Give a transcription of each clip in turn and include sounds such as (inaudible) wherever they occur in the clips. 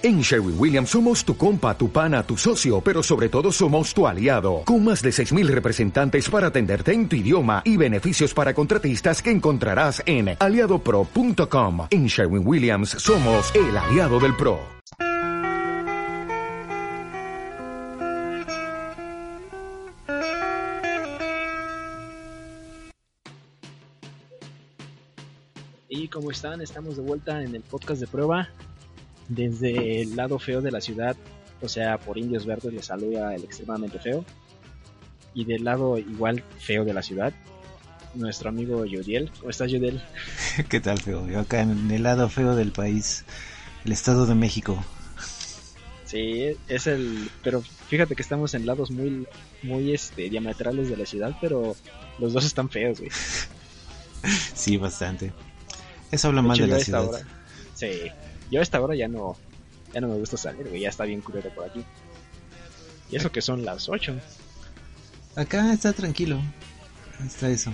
En Sherwin Williams somos tu compa, tu pana, tu socio, pero sobre todo somos tu aliado, con más de 6.000 representantes para atenderte en tu idioma y beneficios para contratistas que encontrarás en aliadopro.com. En Sherwin Williams somos el aliado del PRO. Y como están, estamos de vuelta en el podcast de prueba desde el lado feo de la ciudad, o sea, por Indios Verdes le saluda el extremadamente feo. Y del lado igual feo de la ciudad, nuestro amigo Yudiel. ¿Cómo estás, Yudiel? (laughs) ¿Qué tal, feo? Yo acá en el lado feo del país, el Estado de México. Sí, es el... Pero fíjate que estamos en lados muy, muy este, diametrales de la ciudad, pero los dos están feos, güey. (laughs) Sí, bastante. Eso habla más de la ciudad. sí, yo a esta hora ya no, ya no me gusta salir, güey, ya está bien curioso por aquí. Y eso que son las 8. Acá está tranquilo. Está eso.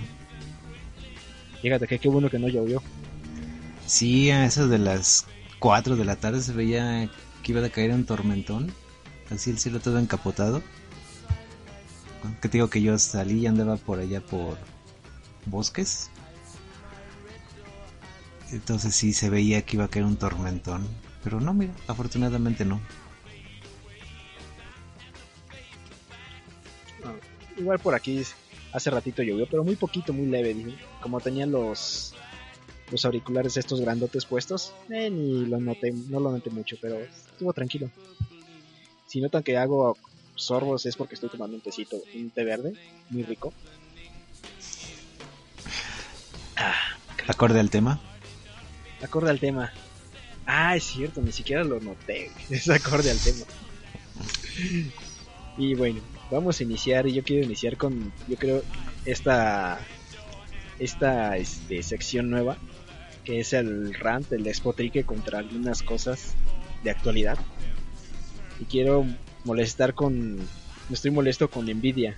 Fíjate que qué bueno que no llovió. Sí, a eso de las 4 de la tarde se veía que iba a caer un tormentón. Así el cielo todo encapotado. Que te digo que yo salí y andaba por allá por bosques. Entonces sí se veía que iba a caer un tormentón. Pero no, mira, afortunadamente no. igual por aquí hace ratito llovió, pero muy poquito, muy leve. Como tenían los los auriculares estos grandotes puestos, eh, ni lo noté, no lo noté mucho, pero estuvo tranquilo. Si notan que hago sorbos es porque estoy tomando un tecito, un té verde, muy rico. Ah, ¿Acorde al tema? Acorde al tema. Ah, es cierto, ni siquiera lo noté. (laughs) Es acorde al tema. Y bueno, vamos a iniciar. Yo quiero iniciar con, yo creo, esta, esta este, sección nueva, que es el rant, el despotrique contra algunas cosas de actualidad. Y quiero molestar con, estoy molesto con Nvidia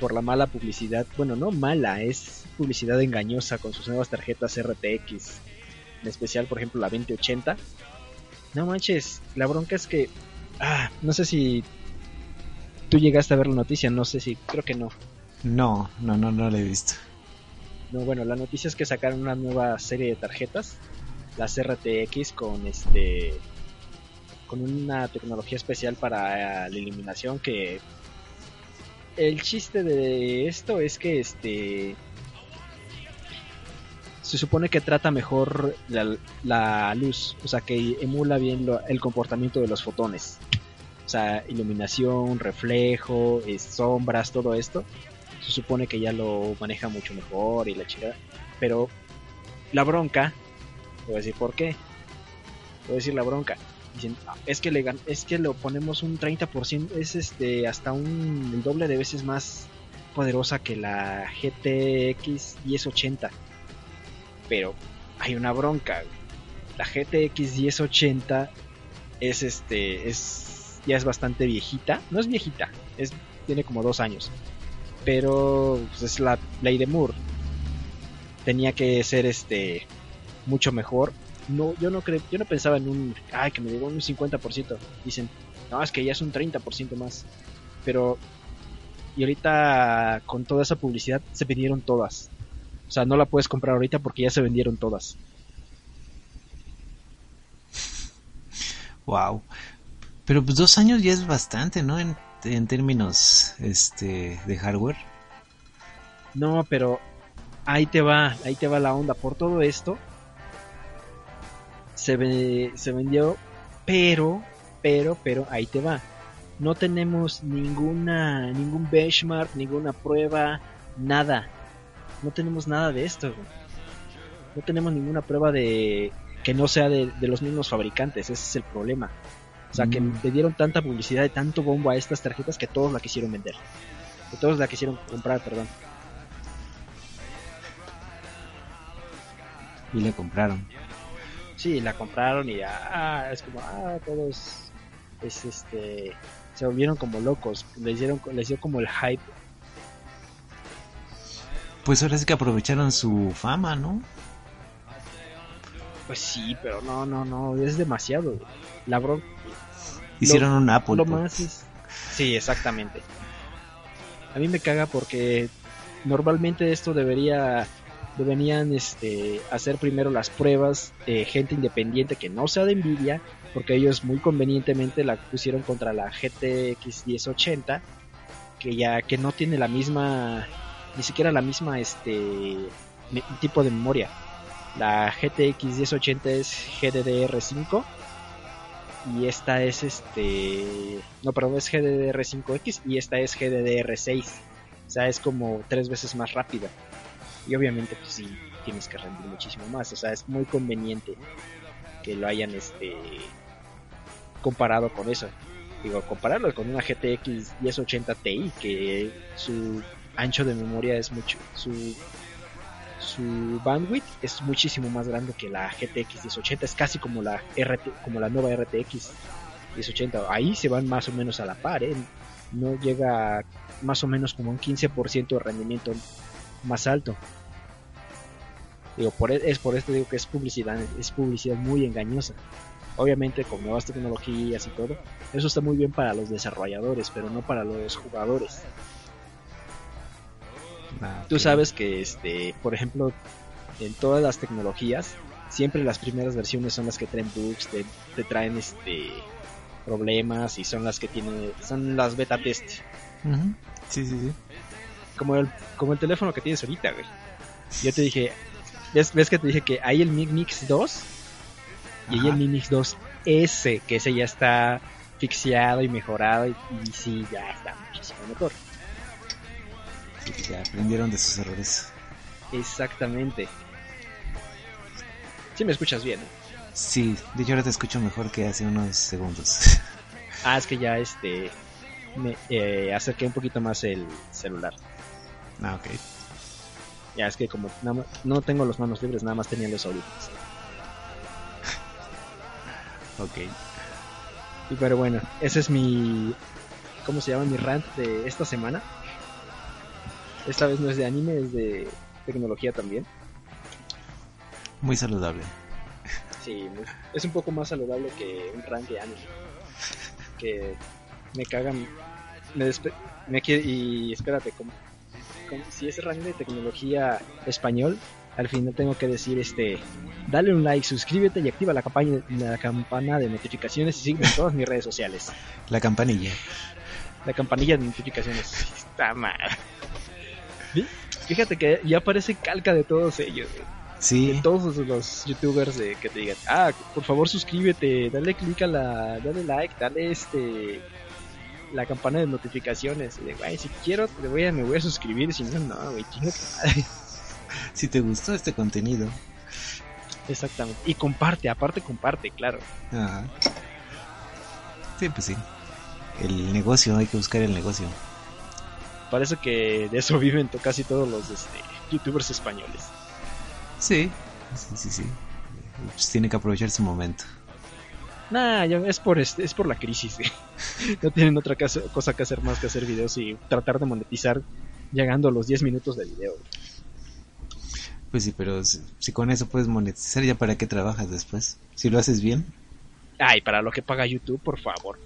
por la mala publicidad. Bueno, no mala, es publicidad engañosa con sus nuevas tarjetas RTX en especial por ejemplo la 2080. No manches, la bronca es que, ah, no sé si tú llegaste a ver la noticia, no sé si, creo que no. No, no, no, no la he visto. No, bueno, la noticia es que sacaron una nueva serie de tarjetas, las RTX con este con una tecnología especial para la iluminación que el chiste de esto es que este se supone que trata mejor la, luz, o sea, que emula bien el comportamiento de los fotones. O sea, iluminación, reflejo, sombras, todo esto. Se supone que ya lo maneja mucho mejor y la chica. Pero la bronca, voy a decir por qué. Voy a decir la bronca. Dicen, es que le es que lo ponemos un 30%, es este hasta un el doble de veces más poderosa que la GTX 1080 pero hay una bronca. La GTX 1080 es este, es ya es bastante viejita, no es viejita, es tiene como dos años, pero pues, es la ley de Moore. Tenía que ser este mucho mejor. No, yo no creo, yo no pensaba en un, ay, que me llegó un 50%. Dicen, no, es que ya es un 30% más. Pero y ahorita con toda esa publicidad se pidieron todas. O sea, no la puedes comprar ahorita porque ya se vendieron todas. Wow. Pero pues dos años ya es bastante, ¿no? En, términos este, de hardware. No, pero ahí te va, ahí te va la onda. Por todo esto, se, se vendió, pero, pero, pero, ahí te va. No tenemos ninguna, ningún benchmark, ninguna prueba, nada no tenemos nada de esto. No tenemos ninguna prueba de que no sea de, los mismos fabricantes, ese es el problema. O sea, que mm. le dieron tanta publicidad y tanto bombo a estas tarjetas que todos la quisieron vender. Que todos la quisieron comprar, perdón. Y le compraron. Sí, la compraron y ya, ah, es como, ah, todos, es este, se volvieron como locos, les dieron, les dio como el hype pues ahora sí que aprovecharon su fama, ¿no? Pues sí, pero no, no, no, es demasiado. La bron Hicieron un Apple. lo pues. más es- Sí, exactamente. A mí me caga porque normalmente esto debería deberían este hacer primero las pruebas de gente independiente que no sea de Nvidia, porque ellos muy convenientemente la pusieron contra la GTX 1080 que ya que no tiene la misma ni siquiera la misma este tipo de memoria. La GTX 1080 es GDDR5 y esta es este no perdón es GDDR5X y esta es GDDR6 o sea es como tres veces más rápida. Y obviamente pues sí tienes que rendir muchísimo más. O sea es muy conveniente que lo hayan este comparado con eso. Digo compararlo con una GTX 1080 Ti que su ancho de memoria es mucho su su bandwidth es muchísimo más grande que la GTX 1080 es casi como la RT como la nueva RTX 1080 ahí se van más o menos a la par ¿eh? no llega más o menos como un 15% de rendimiento más alto. Digo por e- es por esto digo que es publicidad es publicidad muy engañosa. Obviamente con nuevas tecnologías y todo eso está muy bien para los desarrolladores pero no para los jugadores Ah, Tú sabes que, este, por ejemplo, en todas las tecnologías, siempre las primeras versiones son las que traen bugs, te, te traen este problemas y son las que tienen, son las beta test. Sí, sí, sí. Como el, como el teléfono que tienes ahorita, güey. Yo te dije, ¿ves, ves que te dije que hay el Mi Mix 2 y hay el Mi Mix 2S, que ese ya está fixeado y mejorado y, y sí, ya está muchísimo mejor. Ya aprendieron de sus errores. Exactamente. Si me escuchas bien, ¿no? Sí, de hecho ahora te escucho mejor que hace unos segundos. (laughs) Ah, es que ya este me eh, acerqué un poquito más el celular. ah, ok. Ya es que como nada no tengo las manos libres, nada más tenía los audífonos. (laughs) Ok. Y pero bueno, ese es mi ¿cómo se llama mi rant de esta semana? Esta vez no es de anime, es de tecnología también. Muy saludable. Sí, muy- es un poco más saludable que un rant de anime. Que me cagan me, me y espérate, como, como si es rant de tecnología español, al final tengo que decir este dale un like, suscríbete y activa la campaña la campana de notificaciones y sígueme en todas mis redes sociales. La campanilla. La campanilla de notificaciones. Está mal. Fí- Fíjate que ya aparece calca de todos ellos. güey. Sí. De todos los youtubers de que te digan, ah, por favor suscríbete, dale click a la, dale like, dale este la campana de notificaciones. Y de, güey, si quiero te voy a, me voy a suscribir, si no, no, güey, chinga madre". (laughs) Si te gustó este contenido. Exactamente. Y comparte, aparte comparte, claro. Ajá. Sí, pues sí. El negocio, hay que buscar el negocio. Parece que de eso (laughs) viven casi todos los este, youtubers españoles. Sí. Sí, sí, sí. Pues tiene que aprovechar su momento. Nah, ya es por este, es por la crisis. (laughs) no tienen otra cosa que hacer más que hacer videos y tratar de monetizar llegando a los 10 minutos de video. Pues sí, pero si, si con eso puedes monetizar, ¿ya para qué trabajas después? Si lo haces bien. Ay, para lo que paga YouTube, por favor.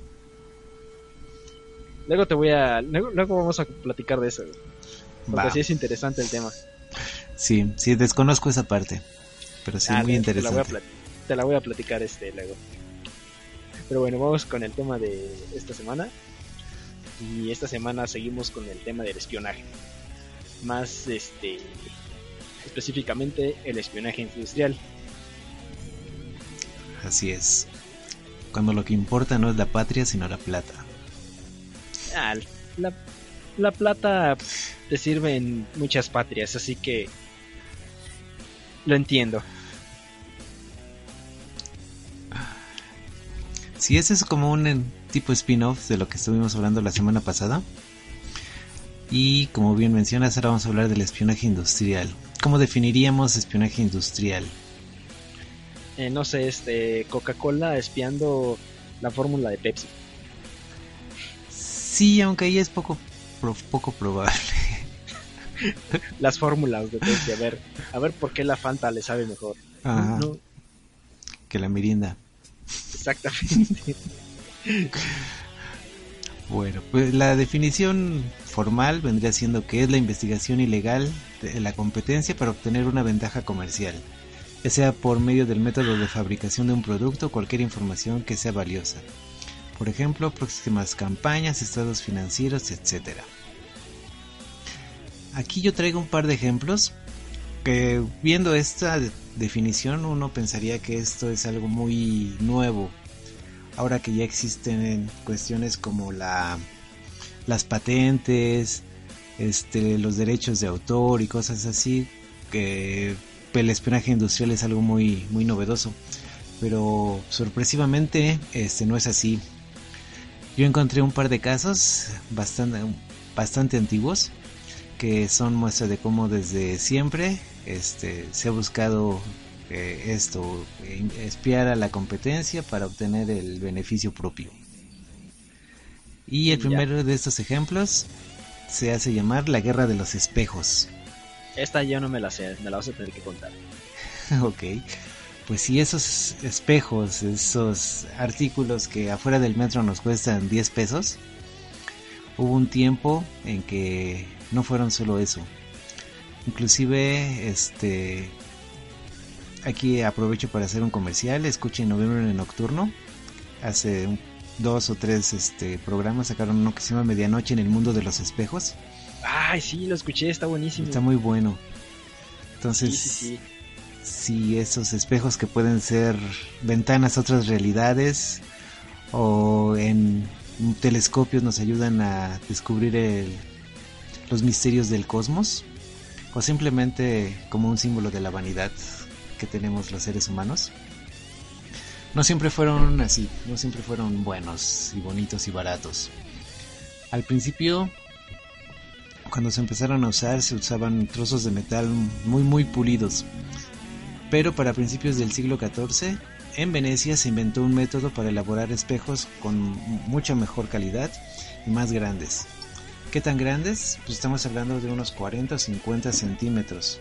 Luego te voy a. Luego, luego vamos a platicar de eso. güey, Porque sí es interesante el tema. Sí, sí, desconozco esa parte. Pero sí, Ah, muy te- Te la, voy a interesante. te la voy a platicar este luego. Pero bueno, vamos con el tema de esta semana. Y esta semana seguimos con el tema del espionaje. Más este específicamente el espionaje industrial. Así es. Cuando lo que importa no es la patria, sino la plata. Ah, la, la plata te sirve en muchas patrias, así que lo entiendo. Sí, ese es como un en- tipo spin-off de lo que estuvimos hablando la semana pasada. Y como bien mencionas, ahora vamos a hablar del espionaje industrial. ¿Cómo definiríamos espionaje industrial? Eh, no sé, este Coca-Cola espiando la fórmula de Pepsi. Sí, aunque ahí es poco, pro- poco probable. (laughs) Las fórmulas de Pepsi, a ver, a ver por qué la Fanta le sabe mejor. Ajá, No, que la merienda. Exactamente. (laughs) Bueno, pues la definición formal vendría siendo que es la investigación ilegal de la competencia para obtener una ventaja comercial, ya sea por medio del método de fabricación de un producto o cualquier información que sea valiosa. Por ejemplo, próximas campañas, estados financieros, etc. Aquí yo traigo un par de ejemplos que viendo esta definición uno pensaría que esto es algo muy nuevo ahora que ya existen cuestiones como la las patentes, este, los derechos de autor y cosas así, que el espionaje industrial es algo muy muy novedoso, pero sorpresivamente este no es así. Yo encontré un par de casos bastante bastante antiguos que son muestra de cómo desde siempre este se ha buscado eh, esto, espiar a la competencia para obtener el beneficio propio. Y el primero de estos ejemplos se hace llamar la guerra de los espejos. Esta yo no me la sé, me la vas a tener que contar. (laughs) ok. Pues si esos espejos, esos artículos que afuera del metro nos cuestan 10 pesos, hubo un tiempo en que no fueron solo eso. Inclusive, este, aquí aprovecho para hacer un comercial. Escuchen Noviembre Nocturno. Hace dos o tres este, programas sacaron uno que se llama Medianoche en el Mundo de los Espejos. Ay, sí, lo escuché, está buenísimo. Está muy bueno. Entonces, sí, si esos espejos que pueden ser ventanas a otras realidades o en telescopios nos ayudan a descubrir los misterios del cosmos o simplemente como un símbolo de la vanidad que tenemos los seres humanos no siempre fueron así, no siempre fueron buenos y bonitos y baratos. Al principio, cuando se empezaron a usar, se usaban trozos de metal muy muy pulidos. Pero para principios del siglo XIV, en Venecia se inventó un método para elaborar espejos con mucha mejor calidad y más grandes. ¿Qué tan grandes? Pues estamos hablando de unos 40 o 50 centímetros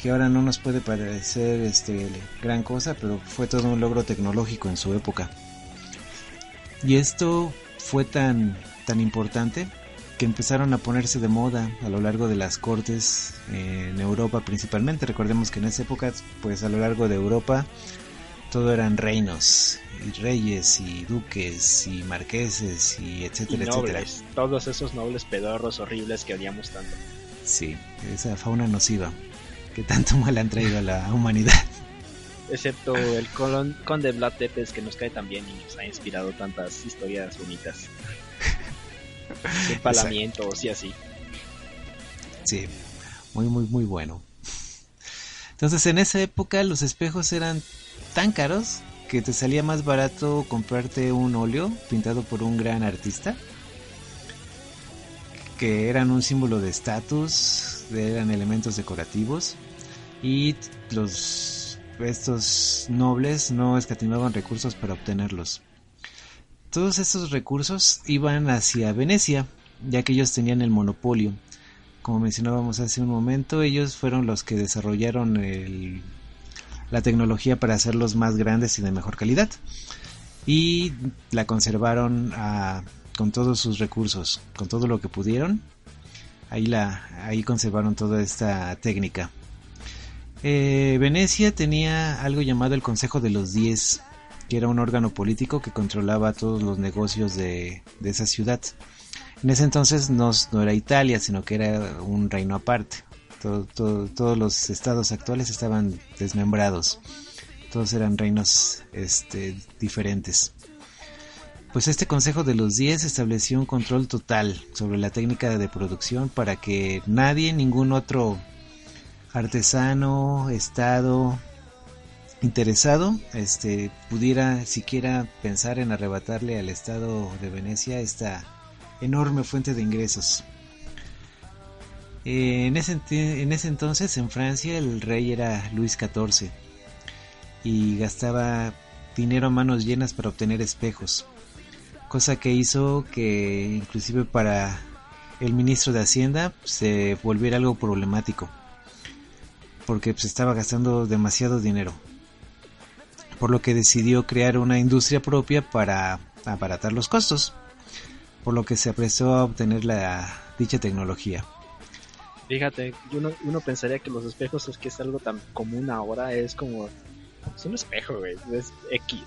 que ahora no nos puede parecer este, gran cosa, pero fue todo un logro tecnológico en su época. Y esto fue tan, tan importante que empezaron a ponerse de moda a lo largo de las cortes en Europa principalmente. Recordemos que en esa época, pues a lo largo de Europa, todo eran reinos y reyes y duques y marqueses y etcétera, etcétera. Todos esos nobles pedorros horribles que odiamos tanto. Sí, esa fauna nociva que tanto mal han traído a la humanidad. Excepto el conde Vlad Tepes que nos cae tan bien y nos ha inspirado tantas historias bonitas. (laughs) Empalamientos y así. Sí, muy, muy, muy bueno. Entonces en esa época los espejos eran tan caros que te salía más barato comprarte un óleo pintado por un gran artista que eran un símbolo de estatus, eran elementos decorativos y los estos nobles no escatimaban recursos para obtenerlos. Todos estos recursos iban hacia Venecia, ya que ellos tenían el monopolio. Como mencionábamos hace un momento, ellos fueron los que desarrollaron la tecnología para hacerlos más grandes y de mejor calidad. Y la conservaron a con todos sus recursos, con todo lo que pudieron. Ahí, la, ahí conservaron toda esta técnica. Eh, Venecia tenía algo llamado el Consejo de los Diez, que era un órgano político que controlaba todos los negocios de, esa ciudad. En ese entonces no, era Italia, sino que era un reino aparte. todos los estados actuales estaban desmembrados. Todos eran reinos este, diferentes. Pues este Consejo de los Diez estableció un control total sobre la técnica de producción para que nadie, ningún otro artesano, estado interesado, este, pudiera siquiera pensar en arrebatarle al Estado de Venecia esta enorme fuente de ingresos. en, ese, en ese entonces en Francia el rey era Luis XIV y gastaba dinero a manos llenas para obtener espejos cosa que hizo que inclusive para el ministro de Hacienda se volviera algo problemático, porque se pues, estaba gastando demasiado dinero. Por lo que decidió crear una industria propia para abaratar los costos, por lo que se apresó a obtener la dicha tecnología. Fíjate, uno, uno pensaría que los espejos es que es algo tan común ahora, es como es un espejo, güey, es X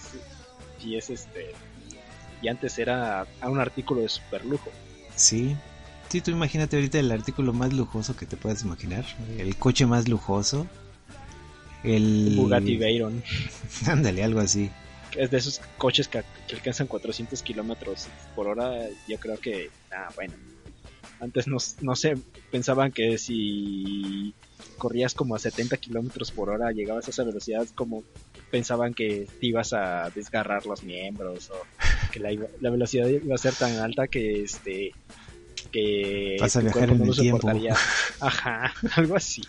y es este y antes era un artículo de super lujo. Sí. Sí, tú imagínate ahorita el artículo más lujoso que te puedas imaginar, el coche más lujoso, el Bugatti Veyron. (laughs) Ándale, algo así. Es de esos coches que, alcanzan 400 kilómetros por hora. Yo creo que, ah, bueno. Antes no, no sé, pensaban que si corrías como a 70 kilómetros por hora, llegabas a esa velocidad, como pensaban que te ibas a desgarrar los miembros o que la, la velocidad iba a ser tan alta que este que Vas a viajar en el tiempo. Ajá, (laughs) algo así.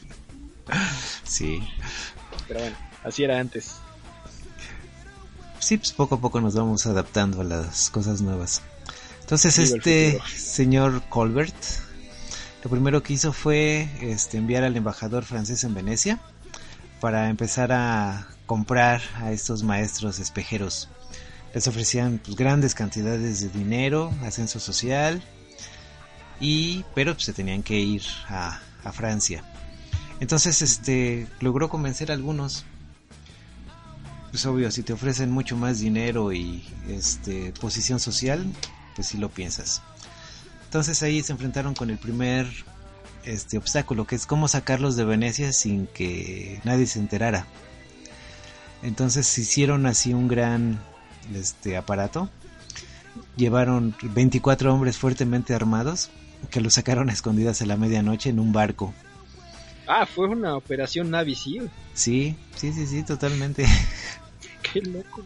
Sí. Pero bueno, así era antes. Sí, pues poco a poco nos vamos adaptando a las cosas nuevas. Entonces, este señor Colbert, lo primero que hizo fue este, enviar al embajador francés en Venecia para empezar a comprar a estos maestros espejeros. Les ofrecían pues, grandes cantidades de dinero, ascenso social, y pero pues, se tenían que ir a, a Francia. Entonces, este, logró convencer a algunos. Pues obvio, si te ofrecen mucho más dinero y este posición social, pues si lo piensas. Entonces ahí se enfrentaron con el primer este obstáculo, que es cómo sacarlos de Venecia sin que nadie se enterara. Entonces hicieron así un gran este aparato. Llevaron 24 hombres fuertemente armados que los sacaron a escondidas a la medianoche en un barco. Ah, fue una operación Navy SEAL. Sí, sí, sí, sí, totalmente. (laughs) Qué loco.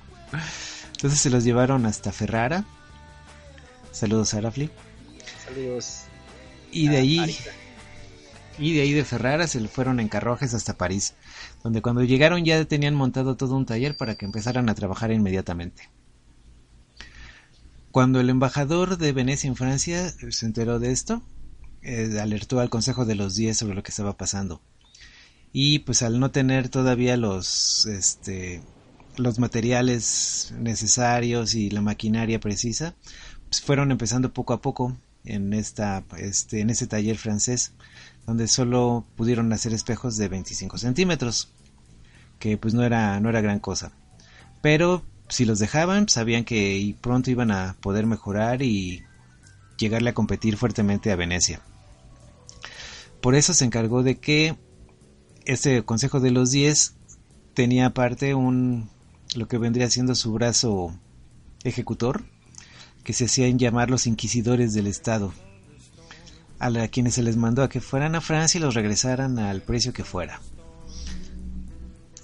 Entonces se los llevaron hasta Ferrara. Saludos, Arafli. Saludos. Y de ahí. Y de ahí de Ferrara se fueron en carruajes hasta París, donde cuando llegaron ya tenían montado todo un taller para que empezaran a trabajar inmediatamente. Cuando el embajador de Venecia en Francia se enteró de esto, eh, alertó al Consejo de los Diez sobre lo que estaba pasando. Y pues al no tener todavía los, este, los materiales necesarios y la maquinaria precisa, pues fueron empezando poco a poco en esta, este, en ese taller francés, donde solo pudieron hacer espejos de 25 centímetros, que pues no era, no era gran cosa. Pero si los dejaban, sabían que pronto iban a poder mejorar y llegarle a competir fuertemente a Venecia. Por eso se encargó de que este Consejo de los Diez tenía aparte un lo que vendría siendo su brazo ejecutor, que se hacían llamar los inquisidores del Estado, a, la, quienes se les mandó a que fueran a Francia y los regresaran al precio que fuera.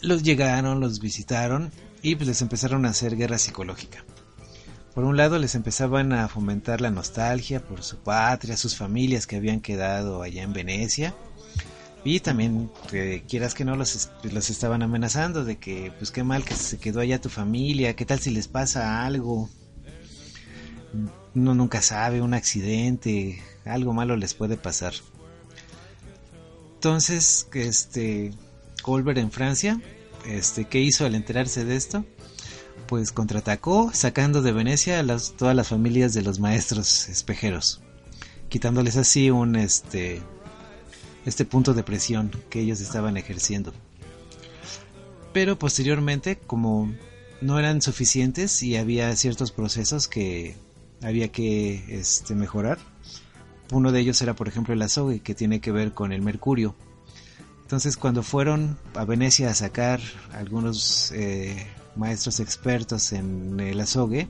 Los llegaron, los visitaron y pues les empezaron a hacer guerra psicológica. Por un lado les empezaban a fomentar la nostalgia por su patria, sus familias que habían quedado allá en Venecia. Y también, que quieras que no, los, los estaban amenazando de que, pues qué mal que se quedó allá tu familia, qué tal si les pasa algo. Uno nunca sabe, un accidente, algo malo les puede pasar. Entonces, este, Colbert en Francia, este, ¿qué hizo al enterarse de esto? Pues contraatacó sacando de Venecia a todas las familias de los maestros espejeros, quitándoles así un este este punto de presión que ellos estaban ejerciendo. Pero posteriormente, como no eran suficientes y había ciertos procesos que había que este, mejorar, uno de ellos era por ejemplo el azogue que tiene que ver con el mercurio. Entonces cuando fueron a Venecia a sacar algunos eh, maestros expertos en el azogue.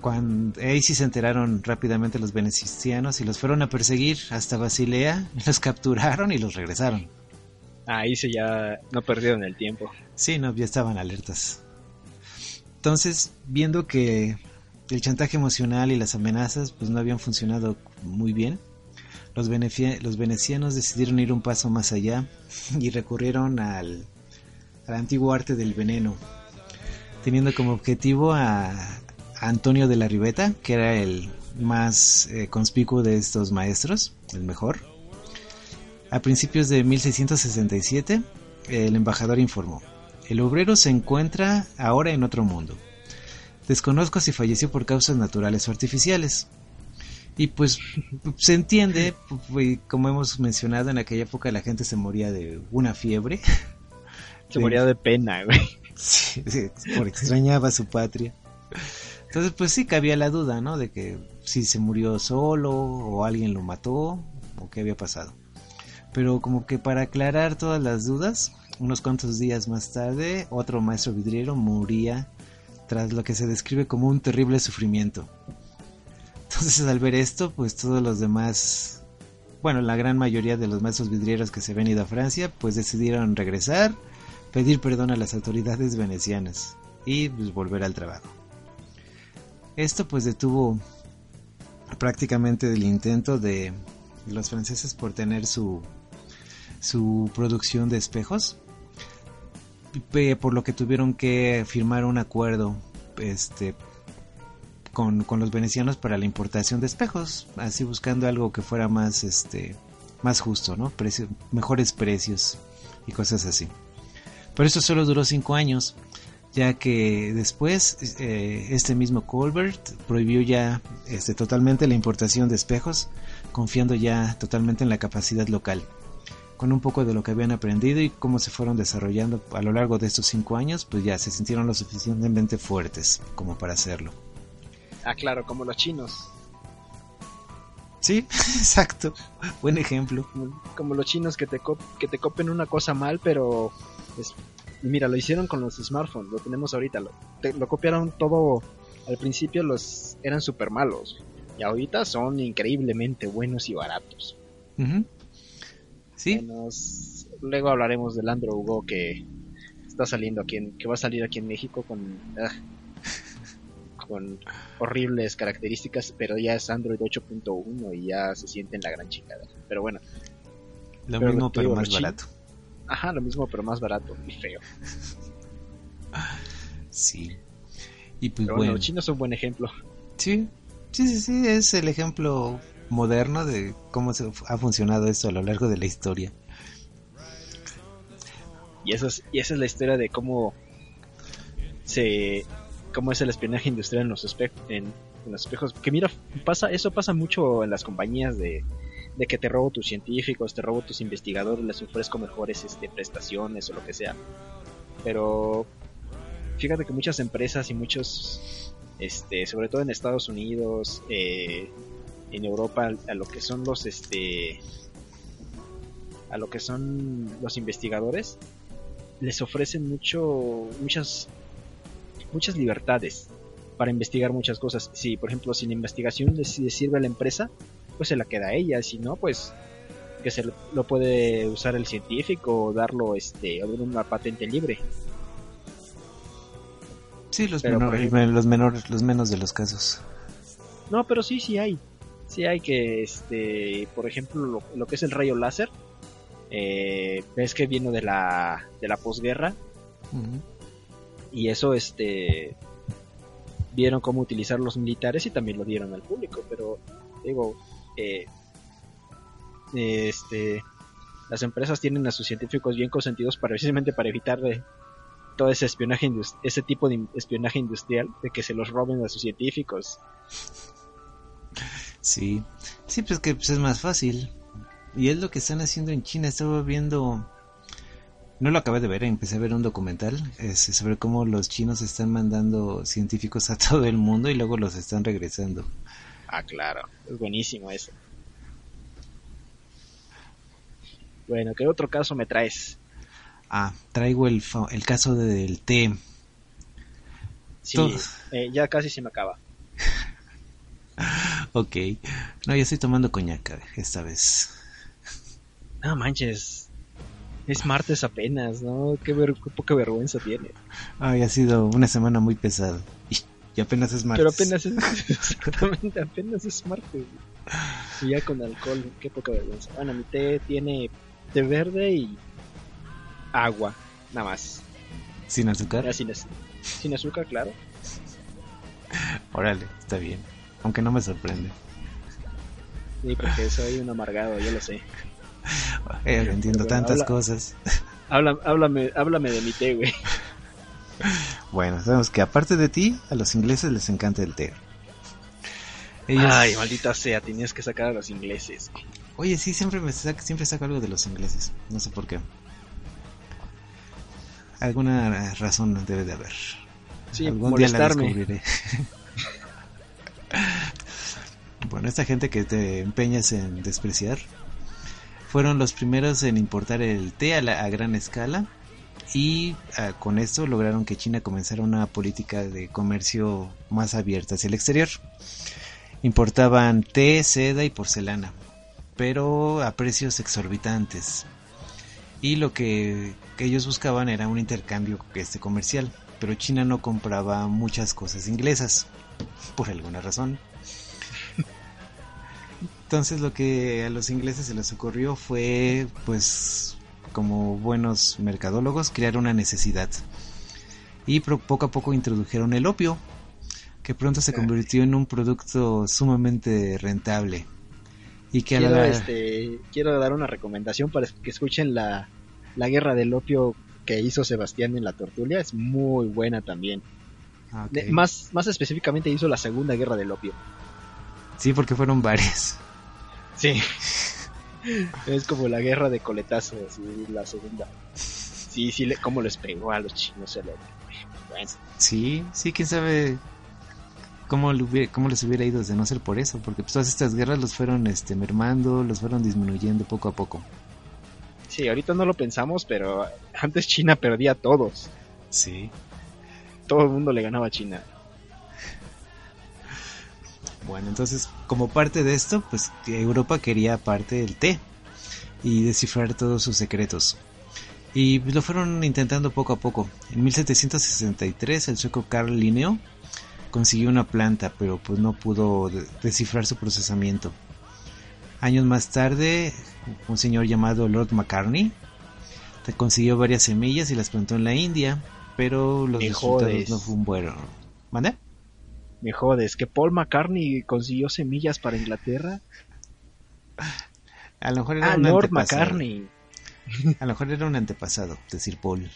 Cuando, ahí sí se enteraron rápidamente los venecianos y los fueron a perseguir hasta Basilea, (laughs) los capturaron y los regresaron. Ahí sí ya no perdieron el tiempo. Sí, no, ya estaban alertas. Entonces, viendo que el chantaje emocional y las amenazas pues no habían funcionado muy bien, los, los venecianos decidieron ir un paso más allá y recurrieron al, al antiguo arte del veneno, teniendo como objetivo a, Antonio de la Ribeta, que era el más eh, conspicuo de estos maestros, el mejor. A principios de 1667, el embajador informó, El obrero se encuentra ahora en otro mundo. Desconozco si falleció por causas naturales o artificiales. Y pues se entiende, como hemos mencionado, en aquella época la gente se moría de una fiebre. Se moría de pena, güey. Sí, extrañaba su patria. Entonces, pues sí cabía la duda, ¿no? De que si se murió solo o alguien lo mató o qué había pasado. Pero como que para aclarar todas las dudas, unos cuantos días más tarde, otro maestro vidriero moría tras lo que se describe como un terrible sufrimiento. Entonces al ver esto, pues todos los demás, bueno, la gran mayoría de los maestros vidrieros que se habían ido a Francia, pues decidieron regresar, pedir perdón a las autoridades venecianas y pues volver al trabajo. Esto pues detuvo prácticamente el intento de los franceses por tener su su producción de espejos por lo que tuvieron que firmar un acuerdo este con, los venecianos para la importación de espejos, así buscando algo que fuera más este más justo, ¿no? mejores precios y cosas así. Pero eso solo duró cinco años, ya que después eh, este mismo Colbert prohibió ya este, totalmente la importación de espejos, confiando ya totalmente en la capacidad local. Con un poco de lo que habían aprendido y cómo se fueron desarrollando a lo largo de estos cinco años, pues ya se sintieron lo suficientemente fuertes como para hacerlo. Ah, claro, como los chinos. Sí, (laughs) exacto. Buen ejemplo. Como, los chinos que te, que te copen una cosa mal, pero... mira, lo hicieron con los smartphones, lo tenemos ahorita. Lo, lo copiaron todo... Al principio los eran súper malos. Y ahorita son increíblemente buenos y baratos. Sí. luego hablaremos del Android Go que está saliendo aquí en, que va a salir aquí en México con ah, con horribles características, pero ya es Android 8.1 y ya se siente en la gran chingada. Pero bueno. Lo mismo pero más barato. Ajá, lo mismo pero más barato y feo. sí. Y pues bueno, los chinos son un buen ejemplo. Sí, sí, sí, sí, es el ejemplo moderno de cómo se ha funcionado esto a lo largo de la historia. Y, eso y esa es la historia de cómo se cómo es el espionaje industrial en los, en, los espejos. Que mira, pasa eso pasa mucho en las compañías de, de que te robo tus científicos, te robo tus investigadores, les ofrezco mejores este, prestaciones o lo que sea. Pero fíjate que muchas empresas y muchos, este, sobre todo en Estados Unidos, eh, en Europa, a lo que son los, este, a lo que son los investigadores, les ofrecen mucho, muchas muchas libertades para investigar muchas cosas. Si, por ejemplo, si la investigación le, sirve a la empresa, pues se la queda a ella. Si no, pues que se lo, puede usar el científico o darlo este, o una patente libre. Sí, los, los menores, los menos de los casos. No, pero sí, sí hay. Sí hay que, este, por ejemplo, lo, que es el rayo láser. Eh, ves que vino de la, de la posguerra y eso este vieron cómo utilizar los militares y también lo dieron al público pero digo eh, este las empresas tienen a sus científicos bien consentidos para precisamente para evitar de todo ese espionaje ese tipo de espionaje industrial de que se los roben a sus científicos. Sí. Sí pues que pues es más fácil. Y es lo que están haciendo en China. Estaba viendo no lo acabé de ver, empecé a ver un documental este, sobre cómo los chinos están mandando científicos a (laughs) todo el mundo y luego los están regresando. Ah, claro, es buenísimo eso. Bueno, ¿qué otro caso me traes? Ah, traigo el, el caso del té. Sí, eh, ya casi se me acaba. (laughs) ok. No, ya estoy tomando coñac esta vez. No manches, es martes apenas, ¿no? Qué, poca vergüenza tiene. Ay, ha sido una semana muy pesada. Y, apenas es martes. Pero apenas es, (laughs) exactamente, apenas es martes. Y ya con alcohol, qué poca vergüenza. Bueno, mi té tiene té verde y agua, nada más. ¿Sin azúcar? sin, sin azúcar, claro. Órale, está bien. Aunque no me sorprende. Sí, porque soy un amargado, yo lo sé. (laughs) Eh, entiendo tantas cosas. háblame, háblame de mi té, güey. Bueno, sabemos que aparte de ti, a los ingleses les encanta el té. Ay, maldita sea, tenías que sacar a los ingleses. Oye, sí, siempre me siempre saco algo de los ingleses. No sé por qué. Alguna razón debe de haber. Sí, Algún día la descubriré. (laughs) bueno, esta gente que te empeñas en despreciar fueron los primeros en importar el té a, a gran escala y ah, con esto lograron que China comenzara una política de comercio más abierta hacia el exterior. Importaban té, seda y porcelana, pero a precios exorbitantes. Y lo que, ellos buscaban era un intercambio este comercial, pero China no compraba muchas cosas inglesas, por alguna razón. Entonces lo que a los ingleses se les ocurrió fue pues como buenos mercadólogos, crear una necesidad. Y poco a poco introdujeron el opio, que pronto se convirtió en un producto sumamente rentable. Y que quiero, este, quiero dar una recomendación para que escuchen la, la guerra del opio que hizo Sebastián en la Tortulia. Es muy buena también. Ah, más, más específicamente hizo la segunda guerra del opio. Sí, porque fueron varias. Sí. (laughs) es como la guerra de coletazos, la segunda. Sí, sí, le, cómo les pegó a los chinos el. Sí, sí, quién sabe cómo, cómo les hubiera ido de no ser por eso, porque pues, todas estas guerras los fueron este, mermando, los fueron disminuyendo poco a poco. Sí, ahorita no lo pensamos, pero antes China perdía a todos. Sí. Todo el mundo le ganaba a China. Bueno, entonces, como parte de esto, pues Europa quería parte del té y descifrar todos sus secretos. Y lo fueron intentando poco a poco. En 1763 el sueco Carl Linneo consiguió una planta, pero pues no pudo descifrar su procesamiento. Años más tarde, un señor llamado Lord McCartney consiguió varias semillas y las plantó en la India, pero los resultados no fueron buenos. ¿Mande? Me jodes, que Paul McCartney consiguió semillas para Inglaterra. A lo mejor era ah, un Lord McCartney. A lo mejor era un antepasado, decir Paul.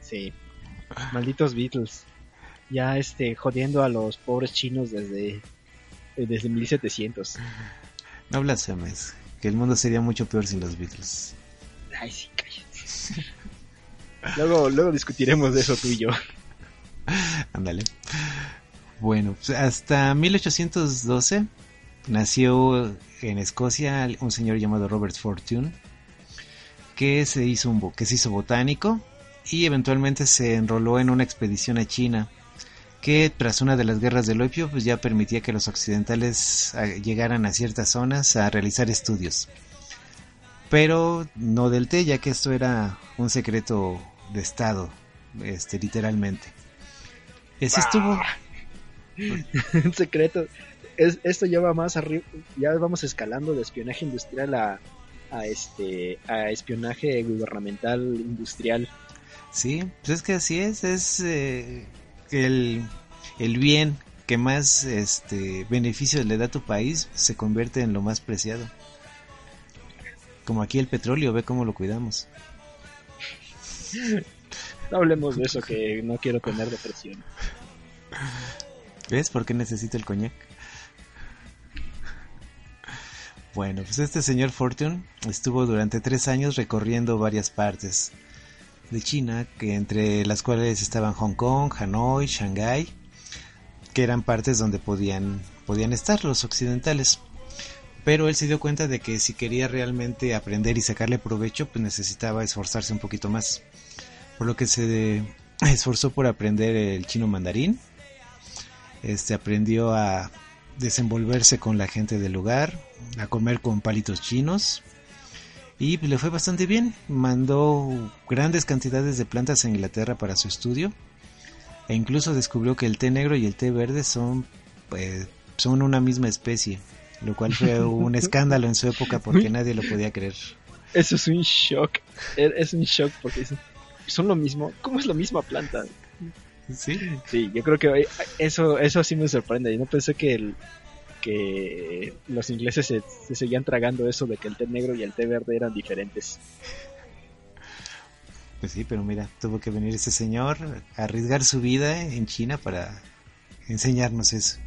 Sí. Malditos Beatles. Ya este jodiendo a los pobres chinos desde desde 1700. No blasfemes, que el mundo sería mucho peor sin los Beatles. Ay, sí, cállate. (laughs) luego luego discutiremos de eso tú y yo. Ándale. Bueno, pues, hasta 1812 nació en Escocia un señor llamado Robert Fortune que se hizo un que se hizo botánico y eventualmente se enroló en una expedición a China que tras una de las guerras del opio pues ya permitía que los occidentales ah, llegaran a ciertas zonas a realizar estudios. Pero no del té ya que esto era un secreto de estado este literalmente. Así estuvo un (laughs) secreto. Es, esto ya va más arriba, ya vamos escalando de espionaje industrial a, a este a espionaje gubernamental industrial. Sí, pues es que así es, es eh, el, el bien que más este beneficio le da a tu país se convierte en lo más preciado. Como aquí el petróleo, ve cómo lo cuidamos. (laughs) No hablemos de eso que no quiero tener depresión. (laughs) ¿Ves por qué necesito el coñac? Bueno, pues este señor Fortune estuvo durante tres años recorriendo varias partes de China, que entre las cuales estaban Hong Kong, Hanoi, Shanghái, que eran partes donde podían, podían estar los occidentales. Pero él se dio cuenta de que si quería realmente aprender y sacarle provecho, pues necesitaba esforzarse un poquito más. Por lo que se (clears throat) esforzó por aprender el chino mandarín, este aprendió a desenvolverse con la gente del lugar, a comer con palitos chinos y le fue bastante bien. Mandó grandes cantidades de plantas a Inglaterra para su estudio e incluso descubrió que el té negro y el té verde son pues, son una misma especie, lo cual fue (laughs) un escándalo en su época porque nadie lo podía creer. Eso es un shock, es un shock porque son lo mismo, ¿cómo es la misma planta? Sí. Sí, yo creo que eso, eso sí me sorprende. Yo no pensé que el, que los ingleses se, seguían tragando eso de que el té negro y el té verde eran diferentes. Pues sí, pero mira, tuvo que venir ese señor a arriesgar su vida en China para enseñarnos eso.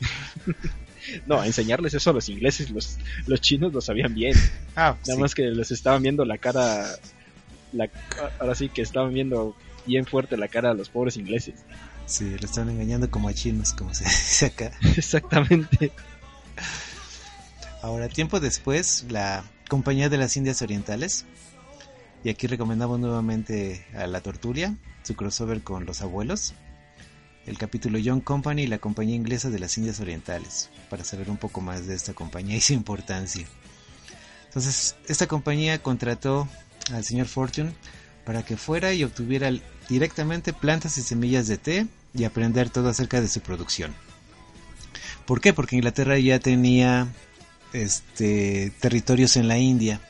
(laughs) no, enseñarles eso a los ingleses, los, los chinos lo sabían bien. Ah, Nada más que les estaban viendo la cara, la, ahora sí que estaban viendo bien fuerte la cara a los pobres ingleses. (laughs) Sí, lo estaban engañando como a chinos, como se (laughs) dice acá. Exactamente. Ahora, tiempo después, la Compañía de las Indias Orientales, y aquí recomendamos nuevamente a La Tortulia, su crossover con Los Abuelos, el capítulo Young Company y la Compañía Inglesa de las Indias Orientales, para saber un poco más de esta compañía y su importancia. Entonces, esta compañía contrató al señor Fortune para que fuera y obtuviera directamente plantas y semillas de té y aprender todo acerca de su producción. ¿Por qué? Porque Inglaterra ya tenía este, territorios en la India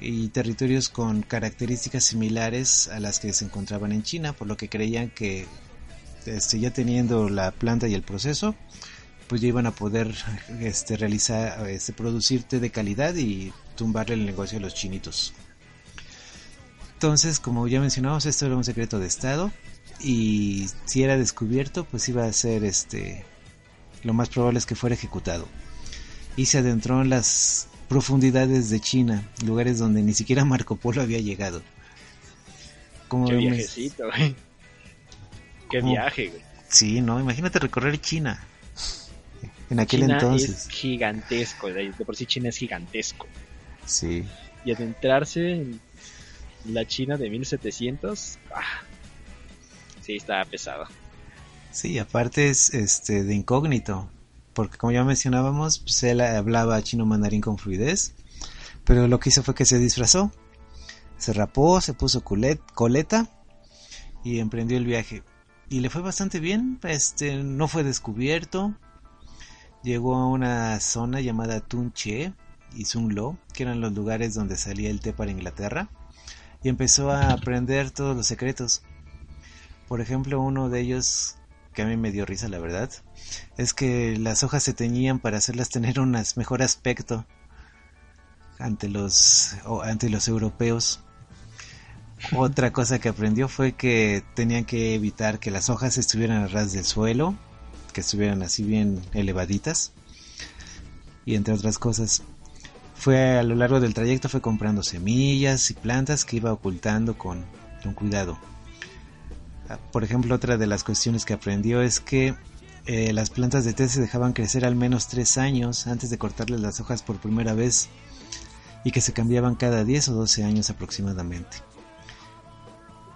y territorios con características similares a las que se encontraban en China, por lo que creían que este, ya teniendo la planta y el proceso, pues ya iban a poder este, realizar, este, producir té de calidad y tumbarle el negocio a los chinitos. Entonces, como ya mencionamos, esto era un secreto de Estado y si era descubierto, pues iba a ser este, lo más probable es que fuera ejecutado y se adentró en las profundidades de China, lugares donde ni siquiera Marco Polo había llegado. Como Qué viajecito, güey. Qué viaje, güey. Sí, no, imagínate recorrer China. En aquel entonces. Es gigantesco, de por sí China es gigantesco. Sí. Y adentrarse en la China de 1700, ah, sí, está pesado. Sí, aparte es este de incógnito porque como ya mencionábamos, pues él hablaba chino mandarín con fluidez, pero lo que hizo fue que se disfrazó, se rapó, se puso coleta y emprendió el viaje. Y le fue bastante bien, este, no fue descubierto, llegó a una zona llamada Tunche y Sunlo, que eran los lugares donde salía el té para Inglaterra, y empezó a aprender todos los secretos. Por ejemplo, uno de ellos que a mí me dio risa, la verdad, es que las hojas se teñían para hacerlas tener un mejor aspecto ante los, ante los europeos. Otra cosa que aprendió fue que tenían que evitar que las hojas estuvieran a ras del suelo, que estuvieran así bien elevaditas, y entre otras cosas. Fue a lo largo del trayecto fue comprando semillas y plantas que iba ocultando con, cuidado. Por ejemplo, otra de las cuestiones que aprendió es que eh, las plantas de té se dejaban crecer al menos tres años antes de cortarles las hojas por primera vez y que se cambiaban cada 10 o 12 años aproximadamente.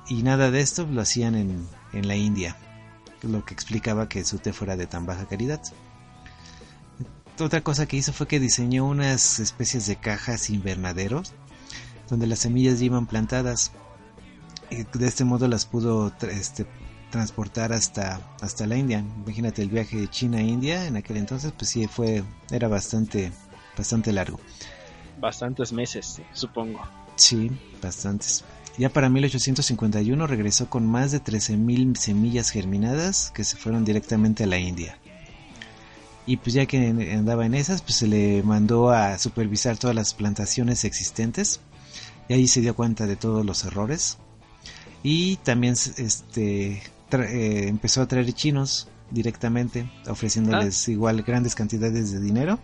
Y nada de esto lo hacían en, en la India, lo que explicaba que su té fuera de tan baja calidad. Otra cosa que hizo fue que diseñó unas especies de cajas invernaderos donde las semillas iban plantadas de este modo las pudo este, transportar hasta, hasta la India. Imagínate el viaje de China a India en aquel entonces, pues sí fue, era bastante, bastante largo. Bastantes meses, supongo. Sí, bastantes. Ya para 1851 regresó con más de 13.000 semillas germinadas que se fueron directamente a la India. Y pues ya que andaba en esas, pues se le mandó a supervisar todas las plantaciones existentes. Y ahí se dio cuenta de todos los errores y también este, eh, empezó a traer chinos directamente, ofreciéndoles ah. igual grandes cantidades de dinero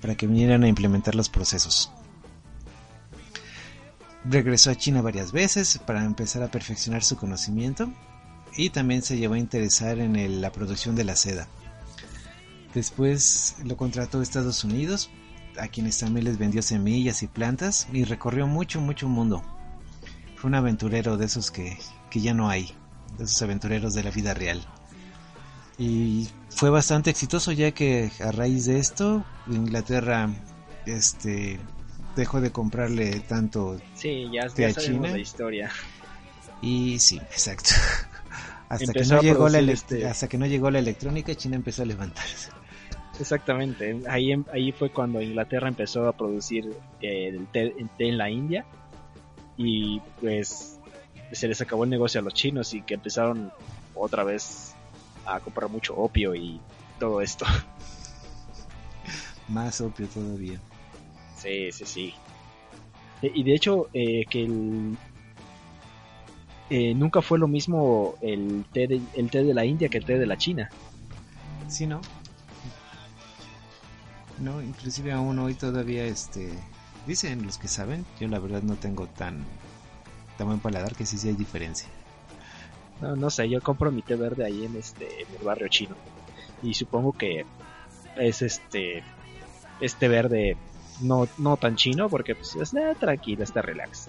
para que vinieran a implementar los procesos. Regresó a China varias veces para empezar a perfeccionar su conocimiento y también se llevó a interesar en la producción de la seda. Después lo contrató Estados Unidos, a quienes también les vendió semillas y plantas y recorrió mucho, mucho mundo un aventurero de esos que, ya no hay, de esos aventureros de la vida real. Y fue bastante exitoso ya que a raíz de esto Inglaterra este dejó de comprarle tanto sí, ya, ya China. la historia. Y sí, exacto. (laughs) Hasta que, no llegó la este hasta que no llegó la electrónica, China empezó a levantarse. Exactamente, ahí, ahí fue cuando Inglaterra empezó a producir eh, el té en la India y pues se les acabó el negocio a los chinos y que empezaron otra vez a comprar mucho opio y todo esto. (laughs) Más opio todavía. Sí, sí, sí. Y de hecho, eh, que eh, nunca fue lo mismo el té, de, el té de la India que el té de la China. Sí, ¿no? No, inclusive aún hoy todavía este dicen los que saben, yo la verdad no tengo tan tan buen paladar que sí sí hay diferencia. No, no sé, yo compro mi té verde ahí en este en el barrio chino y supongo que es este este verde no, no tan chino porque pues es eh, tranquilo, está relax.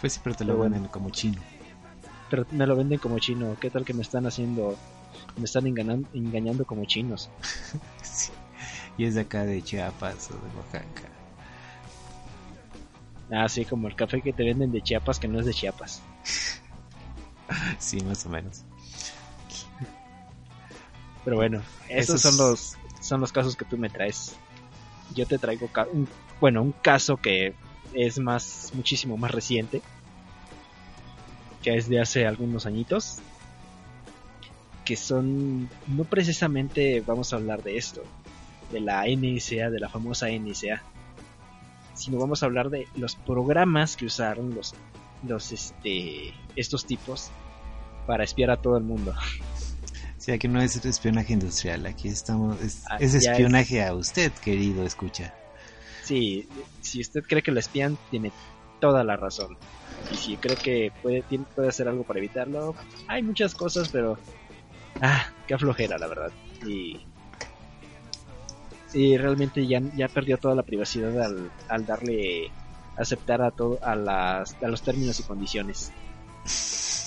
Pues sí, pero te lo venden como chino. Pero me lo venden como chino. ¿Qué tal que me están haciendo, me están engañando, engañando como chinos? (laughs) sí. Y es de acá de Chiapas o de Oaxaca. Ah, sí, como el café que te venden de Chiapas que no es de Chiapas. (laughs) sí, más o menos. Pero bueno, esos son los son los casos que tú me traes. Yo te traigo un, bueno, un caso que es más muchísimo más reciente, que es de hace algunos añitos, que son no precisamente vamos a hablar de esto, de la NSA, de la famosa NSA, sino vamos a hablar de los programas que usaron los los este estos tipos para espiar a todo el mundo. Sí, aquí no es espionaje industrial, aquí estamos, es, ah, espionaje a usted, querido escucha. Sí, si usted cree que lo espían, tiene toda la razón. Y si cree que puede, puede hacer algo para evitarlo, hay muchas cosas, pero... Ah, qué flojera, la verdad. Y... Y realmente ya, ya perdió toda la privacidad al, al darle aceptar a todo a, las, a los términos y condiciones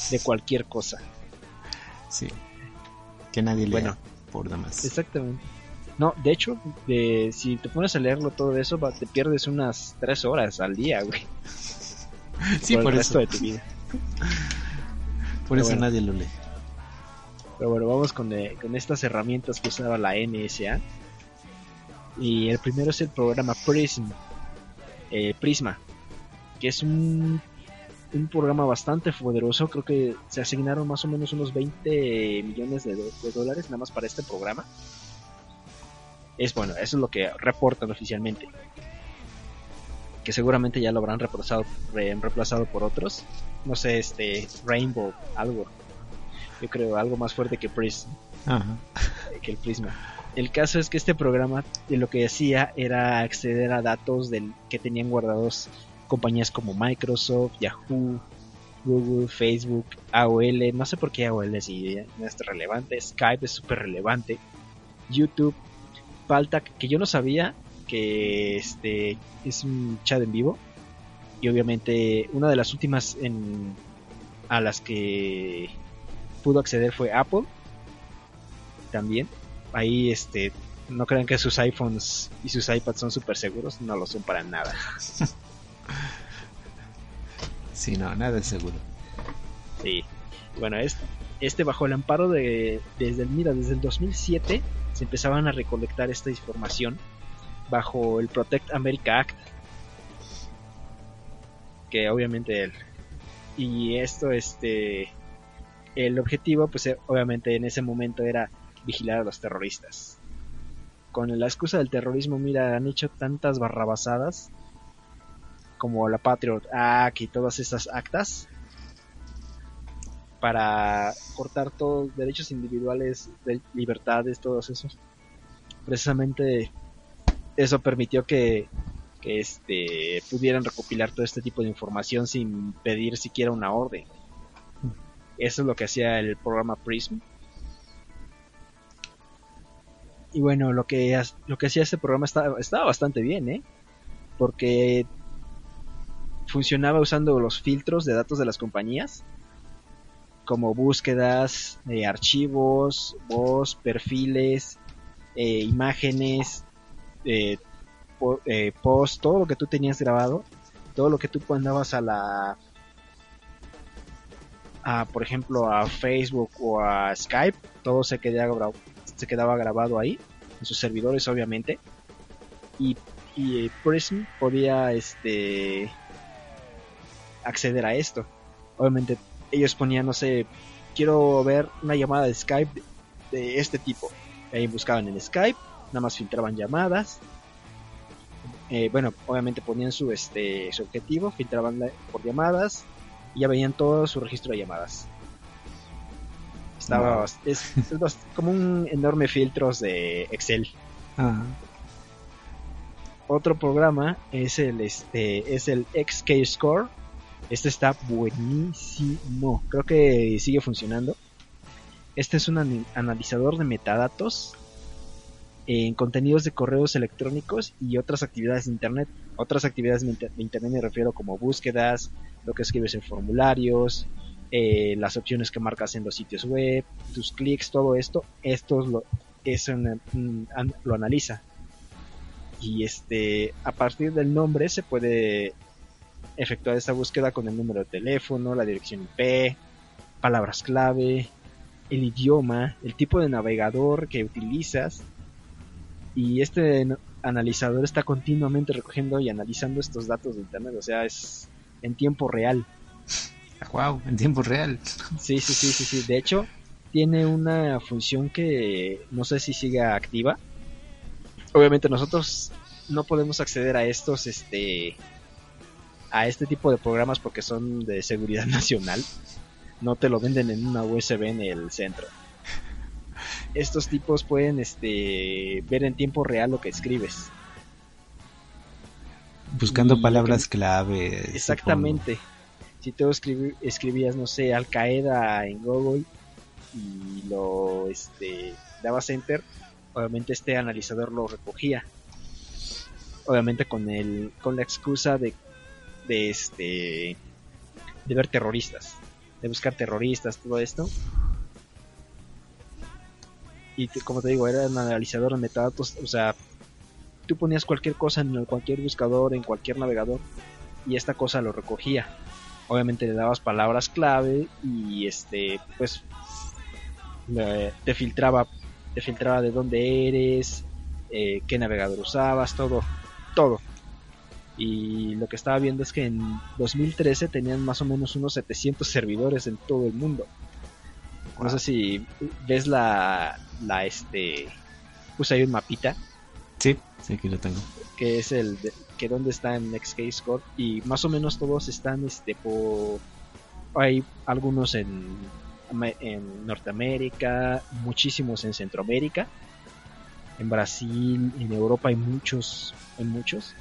de cualquier cosa. Sí. Que nadie lea bueno, por demás. Exactamente. No, de hecho, de, si te pones a leerlo todo eso, te pierdes unas tres horas al día, güey. Sí, por, el eso. Resto de tu vida. Por eso nadie lo lee. Pero bueno, vamos con, eh, con estas herramientas que usaba la NSA. Y el primero es el programa Prism. Eh, Prisma. Que es un un programa bastante poderoso. Creo que se asignaron más o menos unos 20 millones de, dólares nada más para este programa. Es bueno, eso es lo que reportan oficialmente. Que seguramente ya lo habrán reemplazado, reemplazado por otros. No sé, este Rainbow, algo. Yo creo algo más fuerte que Prism. Que el Prisma. El caso es que este programa lo que hacía era acceder a datos del, que tenían guardados compañías como Microsoft, Yahoo, Google, Facebook, AOL, no sé por qué AOL si no es relevante, Skype es súper relevante, YouTube, falta que yo no sabía que este es un chat en vivo y obviamente una de las últimas en, a las que pudo acceder fue Apple también ahí este no crean que sus iPhones y sus iPads son súper seguros no lo son para nada (laughs) Sí, no, nada es seguro. Sí. Bueno, este, este bajo el amparo de desde el mira, desde el 2007 se empezaban a recolectar esta información bajo el Protect America Act. Que obviamente el y esto este el objetivo pues eh, obviamente en ese momento era vigilar a los terroristas. Con la excusa del terrorismo, mira, han hecho tantas barrabasadas como la Patriot Act y todas esas actas para cortar todos derechos individuales, de libertades, todos esos. Precisamente eso permitió que, que este, pudieran recopilar todo este tipo de información sin pedir siquiera una orden. Eso es lo que hacía el programa Prism. Y bueno, lo que, lo que hacía este programa estaba, estaba bastante bien, ¿eh? Porque funcionaba usando los filtros de datos de las compañías, como búsquedas, de archivos, voz, perfiles, eh, imágenes, eh, eh, post, todo lo que tú tenías grabado, todo lo que tú mandabas a la, a, por ejemplo, a Facebook o a Skype, todo se quedaba, se quedaba grabado ahí, en sus servidores obviamente, y, y Prism podía, este, acceder a esto. Obviamente ellos ponían, no sé, quiero ver una llamada de Skype de, este tipo. ahí buscaban en Skype, nada más filtraban llamadas, eh, bueno, obviamente ponían su, este, su objetivo, filtraban por llamadas y ya veían todo su registro de llamadas. Estaba, es, como un enorme filtros de Excel. Otro programa es el, este, es el XK Score. Este está buenísimo. Creo que sigue funcionando. Este es un analizador de metadatos en contenidos de correos electrónicos y otras actividades de Internet. Otras actividades de Internet me refiero como búsquedas, lo que escribes en formularios, eh, las opciones que marcas en los sitios web, tus clics, todo esto, esto lo, lo analiza. Y este, a partir del nombre se puede efectuar esta búsqueda con el número de teléfono, la dirección IP, palabras clave, el idioma, el tipo de navegador que utilizas. Y este analizador está continuamente recogiendo y analizando estos datos de internet, o sea, es en tiempo real. Wow, en tiempo real. Sí, sí, sí, sí, sí. De hecho, tiene una función que no sé si sigue activa. Obviamente nosotros no podemos acceder a estos, este, a este tipo de programas porque son de seguridad (laughs) nacional no te lo venden en una USB en el centro. Estos tipos pueden este, ver en tiempo real lo que escribes. Buscando palabras clave. Exactamente. Si tú escribías, no sé, Al Qaeda en Google y lo este, dabas enter, obviamente este analizador lo recogía. Obviamente con el con la excusa de, de este de ver terroristas de buscar terroristas, todo esto. Y como te digo, era un analizador de metadatos, o sea, tú ponías cualquier cosa en cualquier buscador, en cualquier navegador, y esta cosa lo recogía. Obviamente le dabas palabras clave y este, pues, te filtraba, te filtraba de dónde eres, eh, qué navegador usabas, todo, todo y lo que estaba viendo es que en 2013 tenían más o menos unos 700 servidores en todo el mundo. No sé si ves la, la este, puse ahí un mapita. Sí, sí, aquí lo tengo. Que es el que donde está en XK Score y más o menos todos están este por hay algunos en en Norteamérica, muchísimos en Centroamérica, en Brasil, en Europa hay muchos, hay muchos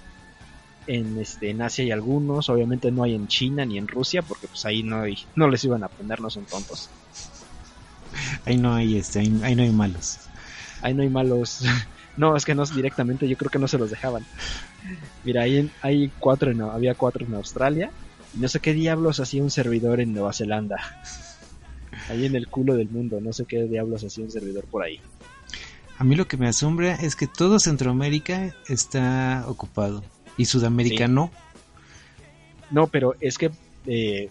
en este en Asia hay algunos, obviamente no hay en China ni en Rusia porque pues ahí no hay, no les iban a poner, no son tontos. (laughs) Ahí no hay este, ahí, no hay malos. Ahí no hay malos. (laughs) No, es que no directamente, yo creo que no se los dejaban. Mira, ahí hay cuatro en, había cuatro en Australia y no sé qué diablos hacía un servidor en Nueva Zelanda. Ahí en el culo del mundo, no sé qué diablos hacía un servidor por ahí. A mí lo que me asombra es que todo Centroamérica está ocupado y Sudamérica no. No, pero es que eh,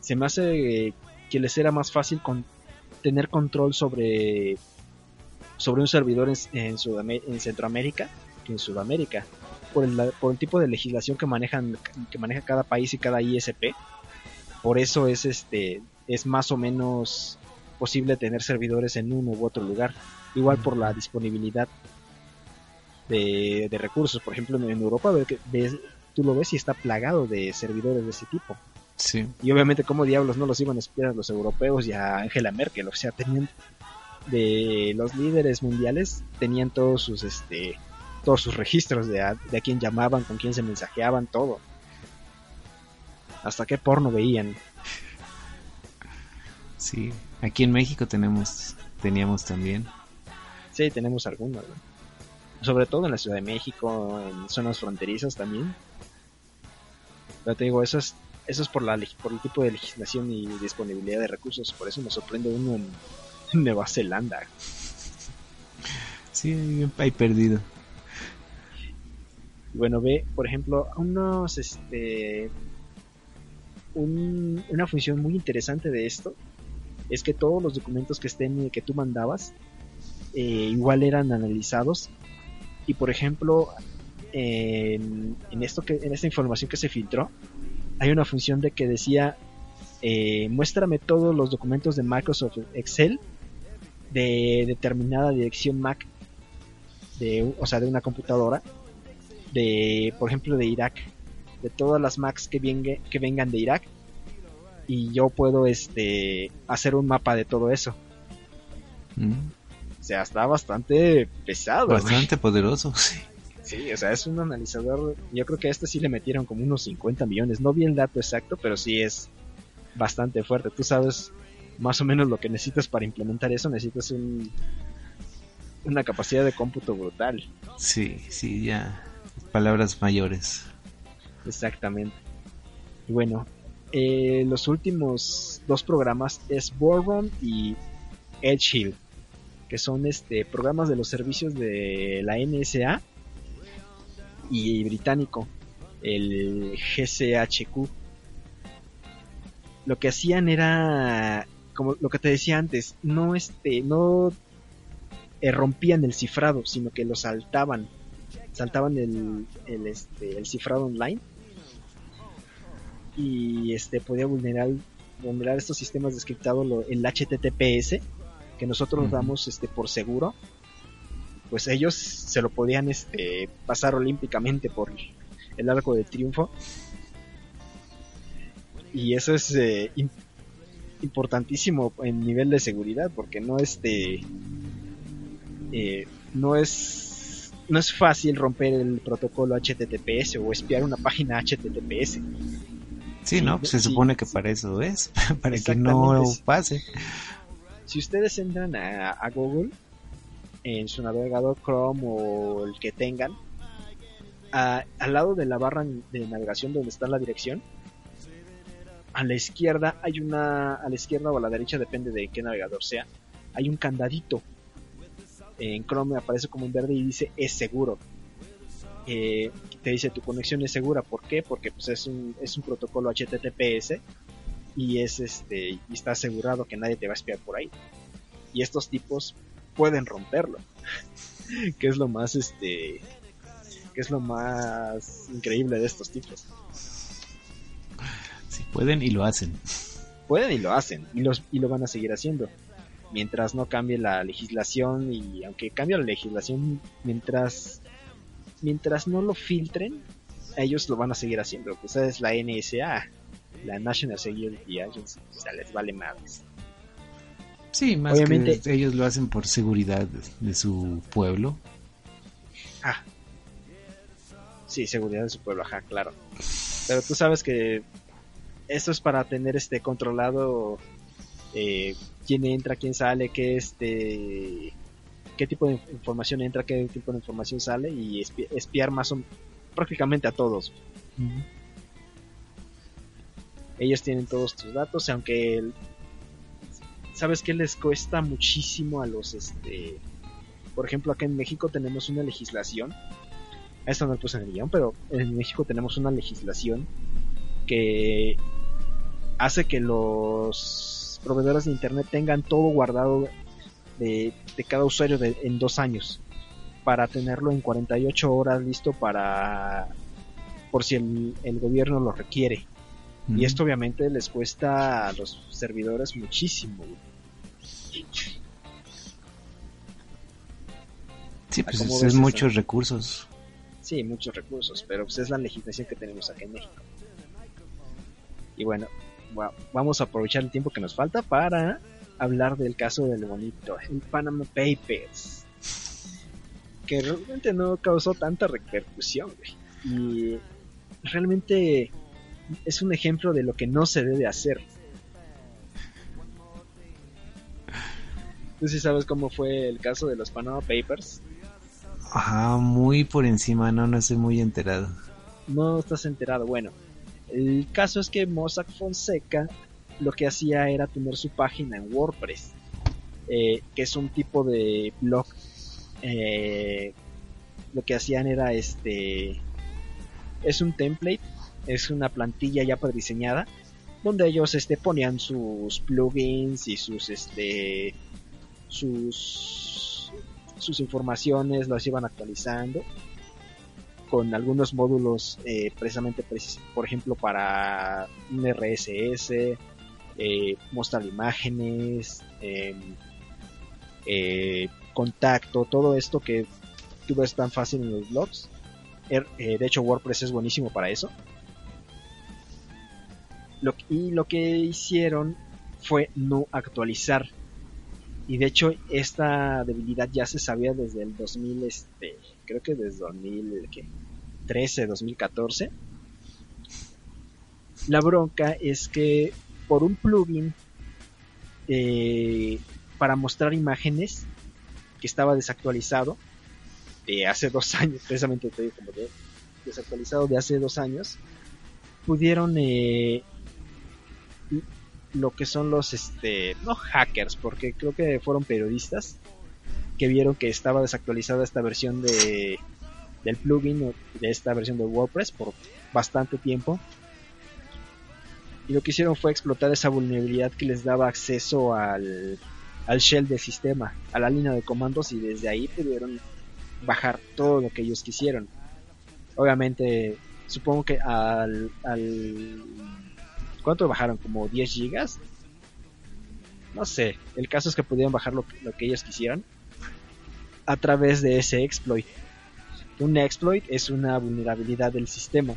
se me hace que les era más fácil con tener control sobre sobre un servidor en, en, Centroamérica que en Sudamérica por el, por el tipo de legislación que manejan que maneja cada país y cada ISP por eso es este es más o menos posible tener servidores en uno u otro lugar igual por la disponibilidad de, recursos. Por ejemplo, en Europa ves, tú lo ves y está plagado de servidores de ese tipo. Sí. Y obviamente, como diablos no los iban a esperar los europeos y a Angela Merkel? O sea, tenían de los líderes mundiales, tenían todos sus, este, todos sus registros de a, de a quién llamaban, con quién se mensajeaban, todo. Hasta qué porno veían. Sí, aquí en México tenemos, teníamos también. Sí, tenemos algunos sobre todo en la Ciudad de México, en zonas fronterizas también. Pero te digo, eso es, eso es por, la, por el tipo de legislación y disponibilidad de recursos, por eso me sorprende uno en, (laughs) Nueva Zelanda. Sí, hay perdido. Bueno, ve, por ejemplo, unos, este, una función muy interesante de esto es que todos los documentos que estén que tú mandabas eh, igual eran analizados y por ejemplo, en, esto que, en esta información que se filtró, hay una función de que decía eh, muéstrame todos los documentos de Microsoft Excel de determinada dirección MAC, de, o sea, de una computadora, de, por ejemplo, de Irak, de todas las Macs que, que vengan de Irak, y yo puedo este hacer un mapa de todo eso. Mm. O sea, está bastante pesado. Bastante poderoso, (laughs) sí. Sí, o sea, es un analizador. Yo creo que a este sí le metieron como unos 50 millones. No vi el dato exacto, pero sí es bastante fuerte. Tú sabes más o menos lo que necesitas para implementar eso. Necesitas un, una capacidad de cómputo brutal. Sí, sí, ya. Palabras mayores. Exactamente. Y bueno, eh, los últimos dos programas es Boron y Edge Hill, que son este programas de los servicios de la NSA y británico, el GCHQ. Lo que hacían era, como lo que te decía antes, no este, no rompían el cifrado, sino que lo saltaban, saltaban el, el, este, el cifrado online. Y este podía vulnerar vulnerar estos sistemas de scriptado el HTTPS que nosotros damos este por seguro pues ellos se lo podían este, pasar olímpicamente por el arco de triunfo. Y eso es eh, importantísimo en nivel de seguridad, porque no este eh, no es no es fácil romper el protocolo HTTPS o espiar una página HTTPS. Sí, ¿no? se supone que para eso es, (laughs) para que no pase. Si ustedes entran a Google, en su navegador Chrome o el que tengan, al lado de la barra de navegación donde está la dirección, a la izquierda hay una, a la izquierda o a la derecha, depende de qué navegador sea, hay un candadito. En Chrome aparece como en verde y dice es seguro. Eh, te dice tu conexión es segura. ¿Por qué? Porque pues, es, un, es un protocolo HTTPS y es este y está asegurado que nadie te va a espiar por ahí. Y estos tipos pueden romperlo. (laughs) que es lo más este que es lo más increíble de estos tipos. Sí, pueden y lo hacen. Pueden y lo hacen y los y lo van a seguir haciendo mientras no cambie la legislación y aunque cambie la legislación mientras mientras no lo filtren ellos lo van a seguir haciendo pues es la NSA la National Security Agency o sea les vale más Sí, más Obviamente, que ellos lo hacen por seguridad de su pueblo. Ah. Sí, seguridad de su pueblo, ajá, claro. Pero tú sabes que esto es para tener este controlado eh, quién entra, quién sale, qué este qué tipo de información entra, qué tipo de información sale y espiar más o prácticamente a todos. Ellos tienen todos tus datos, aunque el, ¿sabes qué les cuesta muchísimo a los, este, por ejemplo, acá en México tenemos una legislación, esto no lo puse en el guion, pero en México tenemos una legislación que hace que los proveedores de internet tengan todo guardado de, cada usuario en dos años para tenerlo en 48 horas listo para por si el, el gobierno lo requiere. Y esto obviamente les cuesta a los servidores muchísimo. Sí, pues es, muchos recursos. Sí, muchos recursos, pero pues es la legislación que tenemos aquí en México. Y bueno, vamos a aprovechar el tiempo que nos falta para hablar del caso del bonito, el Panama Papers. Que realmente no causó tanta repercusión, Y realmente es un ejemplo de lo que no se debe hacer. ¿Tú sí sabes cómo fue el caso de los Panama Papers? Ajá, muy por encima, no, no estoy muy enterado. No estás enterado. Bueno, el caso es que Mossack Fonseca lo que hacía era tener su página en WordPress, eh, que es un tipo de blog. Eh, lo que hacían era este, es un template, es una plantilla ya prediseñada, donde ellos este ponían sus plugins y sus este sus, sus informaciones, las iban actualizando con algunos módulos eh, precisamente, por ejemplo, para un RSS, eh, mostrar imágenes, em, eh, contacto, todo esto que tú ves tan fácil en los blogs, Er, de hecho, WordPress es buenísimo para eso. Y lo que hicieron fue no actualizar. Y de hecho, esta debilidad ya se sabía desde el 2000, este, creo que desde 2013, 2014. La bronca es que por un plugin eh, para mostrar imágenes que estaba desactualizado de hace dos (laughs) años, precisamente te digo como de, desactualizado de hace dos años, pudieron eh, lo que son los, este, no hackers, porque creo que fueron periodistas que vieron que estaba desactualizada esta versión de del plugin de esta versión de WordPress por bastante tiempo y lo que hicieron fue explotar esa vulnerabilidad que les daba acceso al, al shell del sistema, a la línea de comandos y desde ahí pudieron bajar todo lo que ellos quisieron. Obviamente, supongo que al, al ¿cuánto bajaron? Como 10 gigas. No sé, el caso es que pudieron bajar lo, lo que ellos quisieran a través de ese exploit. Un exploit es una vulnerabilidad del sistema.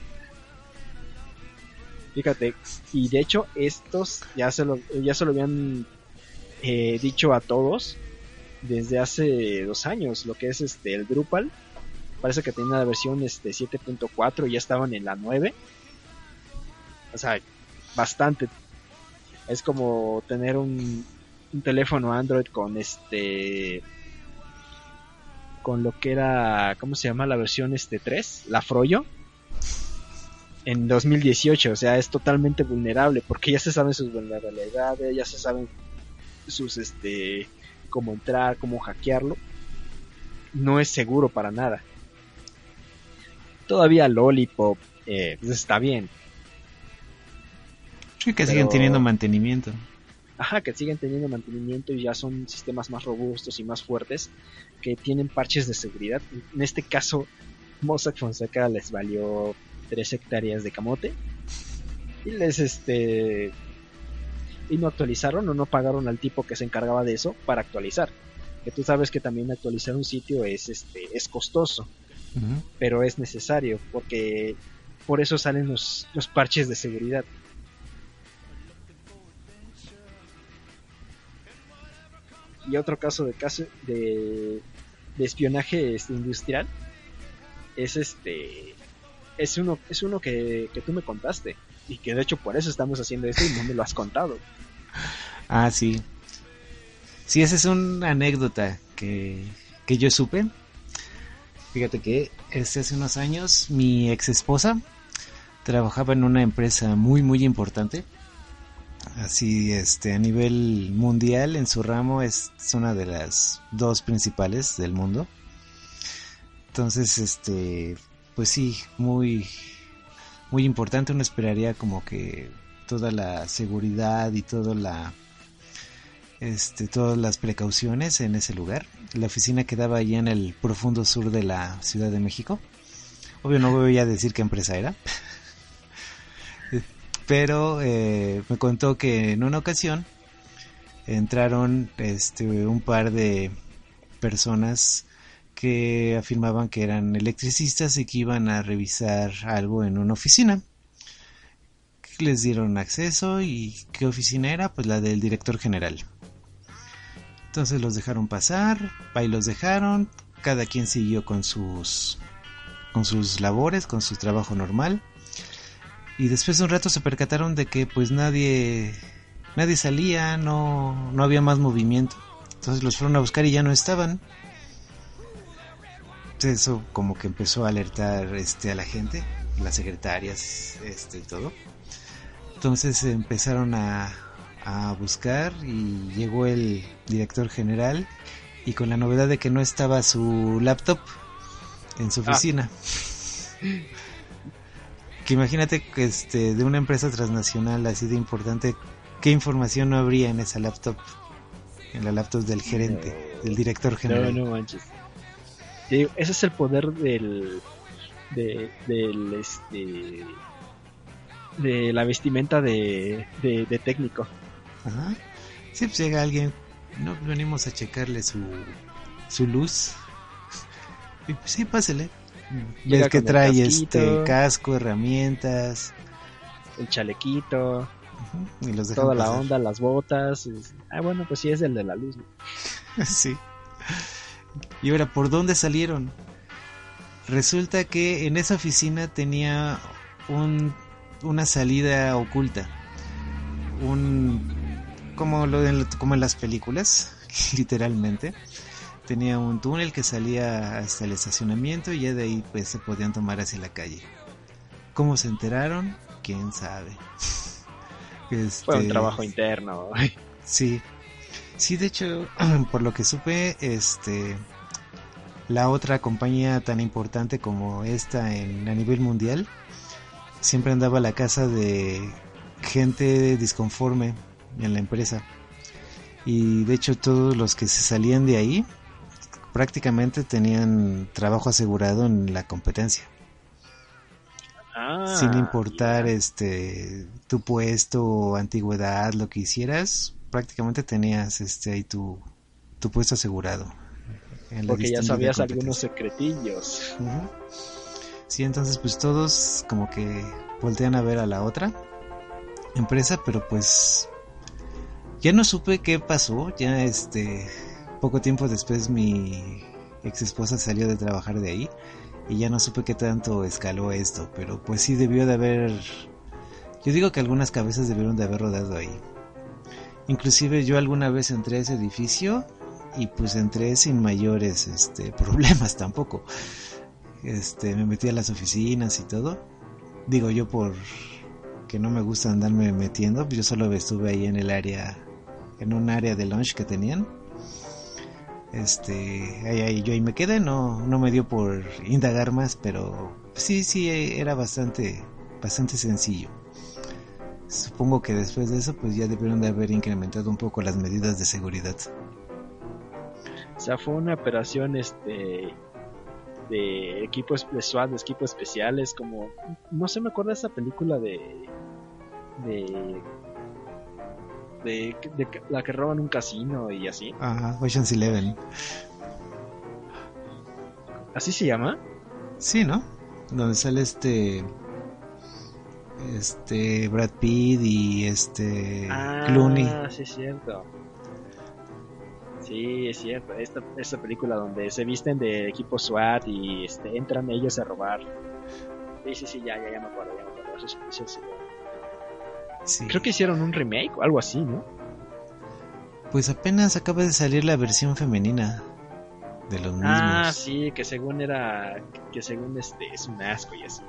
Fíjate, y de hecho estos ya se lo, ya se lo habían eh, dicho a todos desde hace dos años, lo que es este el Drupal. Parece que tenía la versión este 7.4 y ya estaban en la 9. O sea, bastante. Es como tener un, teléfono Android con este con lo que era, ¿cómo se llama la versión este 3? La Froyo. En 2018, o sea, es totalmente vulnerable porque ya se saben sus vulnerabilidades, ya se saben sus este cómo entrar, cómo hackearlo. No es seguro para nada. Todavía Lollipop eh, pues está bien. Sí, que siguen teniendo mantenimiento. Ajá, que siguen teniendo mantenimiento y ya son sistemas más robustos y más fuertes que tienen parches de seguridad. En este caso, Mossack Fonseca les valió 3 hectáreas de camote y les este y no actualizaron o no pagaron al tipo que se encargaba de eso para actualizar. Que tú sabes que también actualizar un sitio es este es costoso, pero es necesario porque por eso salen los, los parches de seguridad. Y otro caso de caso de, espionaje este, industrial es este es uno es uno que, que tú me contaste y que de hecho por eso estamos haciendo esto y no me lo has contado. Ah, sí. Sí, esa es una anécdota que, que yo supe. Fíjate que este hace unos años mi ex esposa trabajaba en una empresa muy muy importante. Así este a nivel mundial en su ramo es una de las dos principales del mundo. Entonces, este pues sí, muy muy importante, uno esperaría como que toda la seguridad y toda la este, todas las precauciones en ese lugar. La oficina quedaba allá en el profundo sur de la Ciudad de México. Obvio no voy a decir qué empresa era. Pero eh, me contó que en una ocasión entraron este, un par de personas que afirmaban que eran electricistas y que iban a revisar algo en una oficina. Les dieron acceso y qué oficina era, pues la del director general. Entonces los dejaron pasar, ahí los dejaron, cada quien siguió con sus con sus labores, con su trabajo normal. Y después de un rato se percataron de que pues nadie nadie salía, no no había más movimiento. Entonces los fueron a buscar y ya no estaban eso como que empezó a alertar este a la gente, las secretarias, este y todo. Entonces empezaron a, a buscar y llegó el director general y con la novedad de que no estaba su laptop en su ah. (laughs) Que imagínate que este de una empresa transnacional así de importante, qué información no habría en esa laptop, en la laptop del gerente, del director general. No, no manches ese es el poder del, de, del este de la vestimenta de, de, técnico. Ajá. Si pues llega alguien, no venimos a checarle su, su luz. Y pues sí, pásele. Ves que trae este casco, herramientas, el chalequito, y los toda la onda, las botas. Ah, bueno, pues sí es el de la luz. (laughs) sí. Y ahora, ¿por dónde salieron? Resulta que en esa oficina tenía un, una salida oculta. Un como lo como en las películas, (laughs) literalmente. Tenía un túnel que salía hasta el estacionamiento y ya de ahí pues se podían tomar hacia la calle. ¿Cómo se enteraron? ¿Quién sabe? (laughs) Fue un este, trabajo interno. Sí. Sí, de hecho, (clears throat) por lo que supe, este la otra compañía tan importante como esta en, a nivel mundial siempre andaba a la casa de gente disconforme en la empresa. Y de hecho todos los que se salían de ahí prácticamente tenían trabajo asegurado en la competencia. Ah, Sin importar este tu puesto antigüedad, lo que hicieras, prácticamente tenías este ahí tu, tu puesto asegurado. Porque ya sabías algunos secretillos. Sí, entonces pues todos como que voltean a ver a la otra empresa, pero pues ya no supe qué pasó, ya este poco tiempo después mi ex esposa salió de trabajar de ahí y ya no supe qué tanto escaló esto, pero pues sí debió de haber yo digo que algunas cabezas debieron de haber rodado ahí. Inclusive yo alguna vez entré a ese edificio y pues entré sin mayores este (laughs) problemas tampoco. Este, me metí a las oficinas y todo. Digo yo por que no me gusta andarme metiendo, yo solo estuve ahí en el área en un área de lunch que tenían. Este, ahí, yo ahí me quedé, no, no me dio por indagar más, pero sí, sí, era bastante, bastante sencillo. Supongo que después de eso, pues ya debieron de haber incrementado un poco las medidas de seguridad. O sea, fue una operación, este, de equipos SWAT, de equipos especiales, como, no sé, me acuerdo de esa película de, de de, la que roban un casino y así. Ajá, Ocean's Eleven. ¿Así se llama? Sí, ¿no? Donde sale este este Brad Pitt y este ah, Clooney. sí es cierto. Sí, es cierto. Esta, esta película donde se visten de equipo SWAT y este, entran ellos a robar. Sí, sí, sí, ya, ya, ya me acuerdo, ya me acuerdo. Eso es, Creo que hicieron un remake o algo así, ¿no? Pues apenas acaba de salir la versión femenina de los mismos. Ah, sí, que según era, que según este es un asco y así.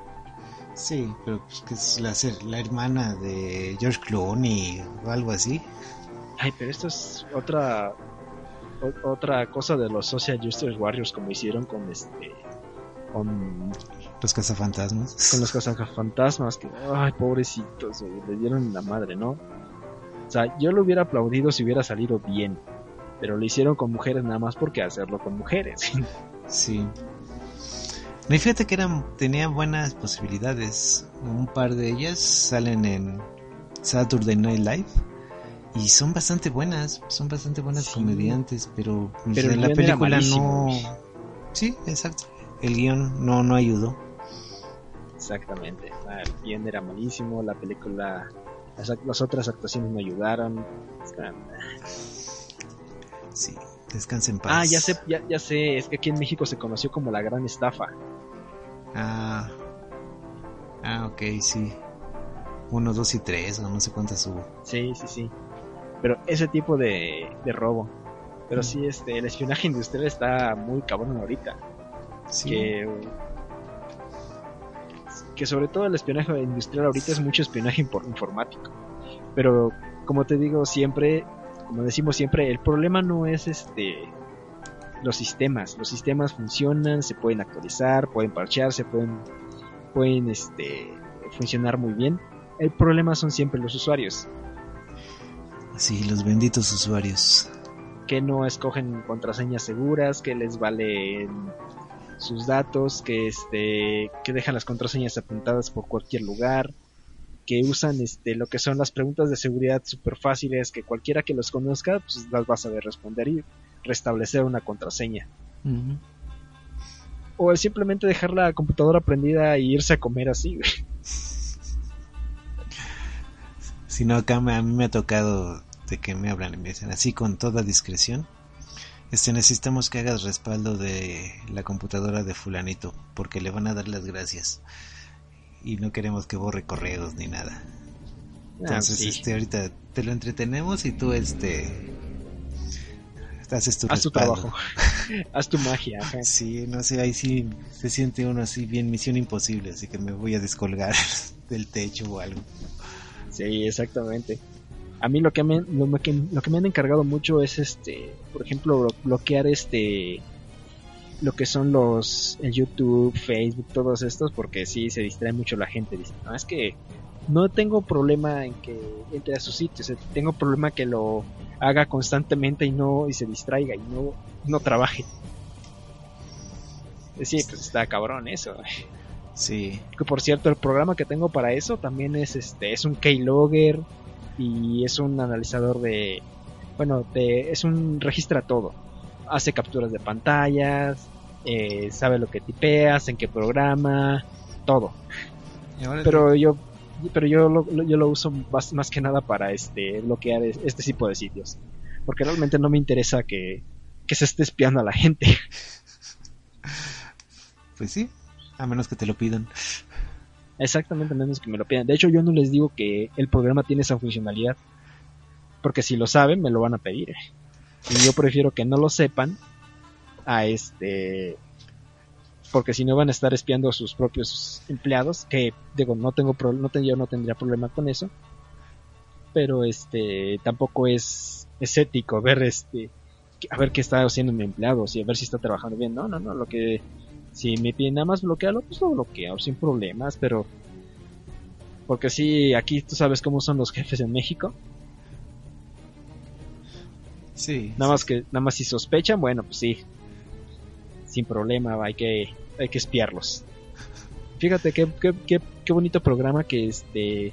Sí, pero pues que es la, la hermana de George Clooney o algo así. Ay, pero esto es otra otra cosa de los Social Justice Warriors como hicieron con este con los cazafantasmas. Con los cazafantasmas, que, ay, pobrecitos, le dieron la madre, ¿no? O sea, yo lo hubiera aplaudido si hubiera salido bien, pero lo hicieron con mujeres nada más porque hacerlo con mujeres. (laughs) Sí. Me fíjate que eran, tenían buenas posibilidades. Un par de ellas salen en Saturday Night Live y son bastante buenas, son bastante buenas comediantes, pero, pero en la película no. Sí, exacto. El guion no, no ayudó. Exactamente. el guion era malísimo, la película, las, otras actuaciones me ayudaron. Sí, descansen en paz. Ah, ya sé, ya, sé, es que aquí en México se conoció como la gran estafa. Ah, ah, ok, sí. Uno, dos y tres, o no sé cuántas hubo. Sí, sí, sí. Pero ese tipo de, de robo. Pero mm. sí, este, el espionaje industrial está muy cabrón ahorita. Sí. Que que sobre todo el espionaje industrial ahorita es mucho espionaje informático. Pero como te digo siempre, como decimos siempre, el problema no es este los sistemas. Los sistemas funcionan, se pueden actualizar, pueden parchearse, pueden pueden este funcionar muy bien. El problema son siempre los usuarios. Sí, los benditos usuarios. Que no escogen contraseñas seguras, que les vale sus datos, que este, que dejan las contraseñas apuntadas por cualquier lugar, que usan este lo que son las preguntas de seguridad súper fáciles, que cualquiera que los conozca, pues las va a saber responder y restablecer una contraseña. O simplemente dejar la computadora prendida e irse a comer así, güey. Si no, acá a mí me ha tocado de que me hablan y me dicen así con toda discreción. Este, necesitamos que hagas respaldo de la computadora de fulanito, porque le van a dar las gracias. Y no queremos que borre correos ni nada. Entonces, Ah, sí. este, ahorita te lo entretenemos y tú, este, haces tu Haz tu trabajo. (laughs) Haz tu magia. ajá. Sí, no sé, ahí sí se siente uno así bien misión imposible, así que me voy a descolgar (laughs) del techo o algo. Sí, exactamente. A mí lo que me, lo que, lo que me han encargado mucho es este, por ejemplo, blo- bloquear este lo que son los el YouTube, Facebook, todos estos, porque sí se distrae mucho la gente. Dice, no, es que no tengo problema en que entre a su sitio, o sea, tengo problema que lo haga constantemente y no y se distraiga y no no trabaje. Sí, pues está cabrón eso. Sí, Que por cierto, el programa que tengo para eso también es este, es un keylogger y es un analizador de, bueno, de, es un registra todo. Hace capturas de pantallas, eh, sabe lo que tipeas, en qué programa, todo. Pero yo, pero yo lo, yo lo uso más, más que nada para este bloquear es- este tipo de sitios, porque realmente no me interesa que, que se esté espiando a la gente. (laughs) pues sí, a menos que te lo pidan. Exactamente, menos que me lo pidan. De hecho, yo no les digo que el programa tiene esa funcionalidad. Porque si lo saben, me lo van a pedir. Y yo prefiero que no lo sepan a este. Porque si no van a estar espiando a sus propios empleados. Que digo, no tengo pro- no yo no tendría problema con eso. Pero este tampoco es, es ético ver este a ver qué está haciendo mi empleado, si a ver si está trabajando bien. No, no, no, lo que si me piden nada más bloquearlo, pues lo bloqueo sin problemas, pero porque sí, aquí tú sabes cómo son los jefes en México. Sí. Nada más que nada más si sospechan, bueno, pues sí. Sin problema, hay que hay que espiarlos. Fíjate qué, qué, qué, qué bonito programa que este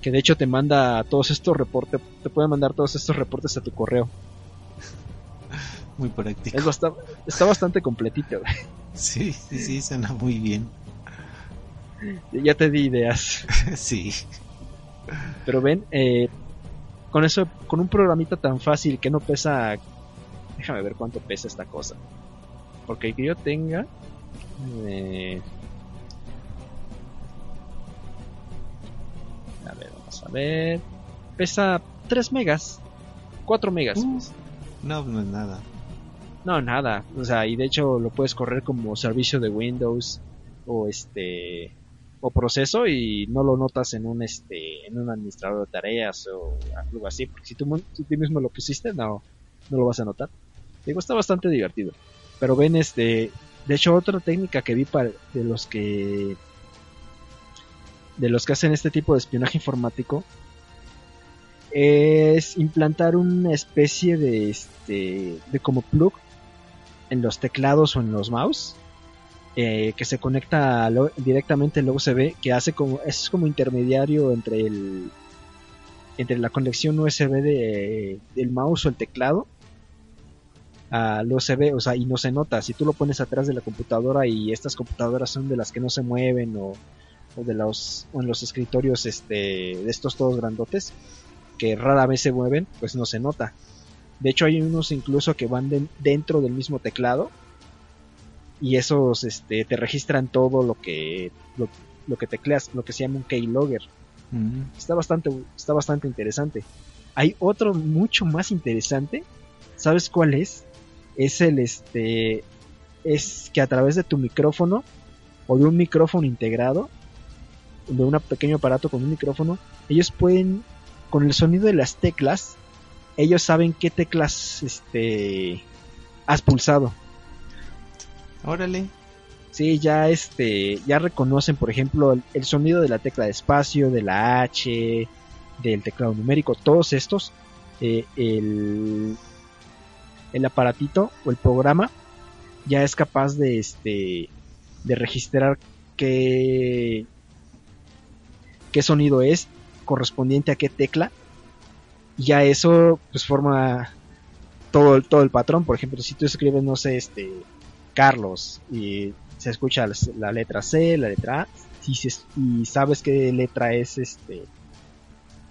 que de hecho te manda todos estos reportes, te puede mandar todos estos reportes a tu correo. Muy práctico. Es está bastante completito. Sí, sí, sí, suena muy bien. Ya te di ideas. (laughs) sí. Pero ven, eh, con eso, con un programita tan fácil que no pesa. Déjame ver cuánto pesa esta cosa. Porque que yo tenga. eh, a ver, vamos a ver. Pesa 3 megas. 4 megas. Uh. pues. No, no es nada. No, nada. O sea, y de hecho lo puedes correr como servicio de Windows o este o proceso y no lo notas en un este en un administrador de tareas o algo así, porque si tú, si tú mismo lo pusiste, no no lo vas a notar. Digo, está bastante divertido. Pero ven este, de hecho otra técnica que vi para de los que de los que hacen este tipo de espionaje informático es implantar una especie de este de como plug en los teclados o en los mouse eh, que se conecta al- directamente al USB que hace como es como intermediario entre el entre la conexión USB de, del mouse o el teclado al USB, o sea, y no se nota. Si tú lo pones atrás de la computadora y estas computadoras son de las que no se mueven o, o de los o en los escritorios este de estos todos grandotes que rara vez se mueven, pues no se nota. De hecho hay unos incluso que van de- dentro del mismo teclado y esos este, te registran todo lo que lo, lo que tecleas, lo que se llama un keylogger. Mm, Está bastante está bastante interesante. Hay otro mucho más interesante. ¿Sabes cuál es? Es el este es que a través de tu micrófono o de un micrófono integrado de un pequeño aparato con un micrófono, ellos pueden con el sonido de las teclas, ellos saben qué teclas este has pulsado. Órale. Sí, ya este, ya reconocen, por ejemplo, el, el sonido de la tecla de espacio, de la H, del teclado numérico, todos estos, eh, el, el aparatito o el programa ya es capaz de este, de registrar qué, qué sonido es correspondiente a qué tecla. Y ya eso, pues forma todo el, todo el patrón. Por ejemplo, si tú escribes, no sé, este, Carlos y se escucha la letra C, la letra A, y, sabes qué letra es este,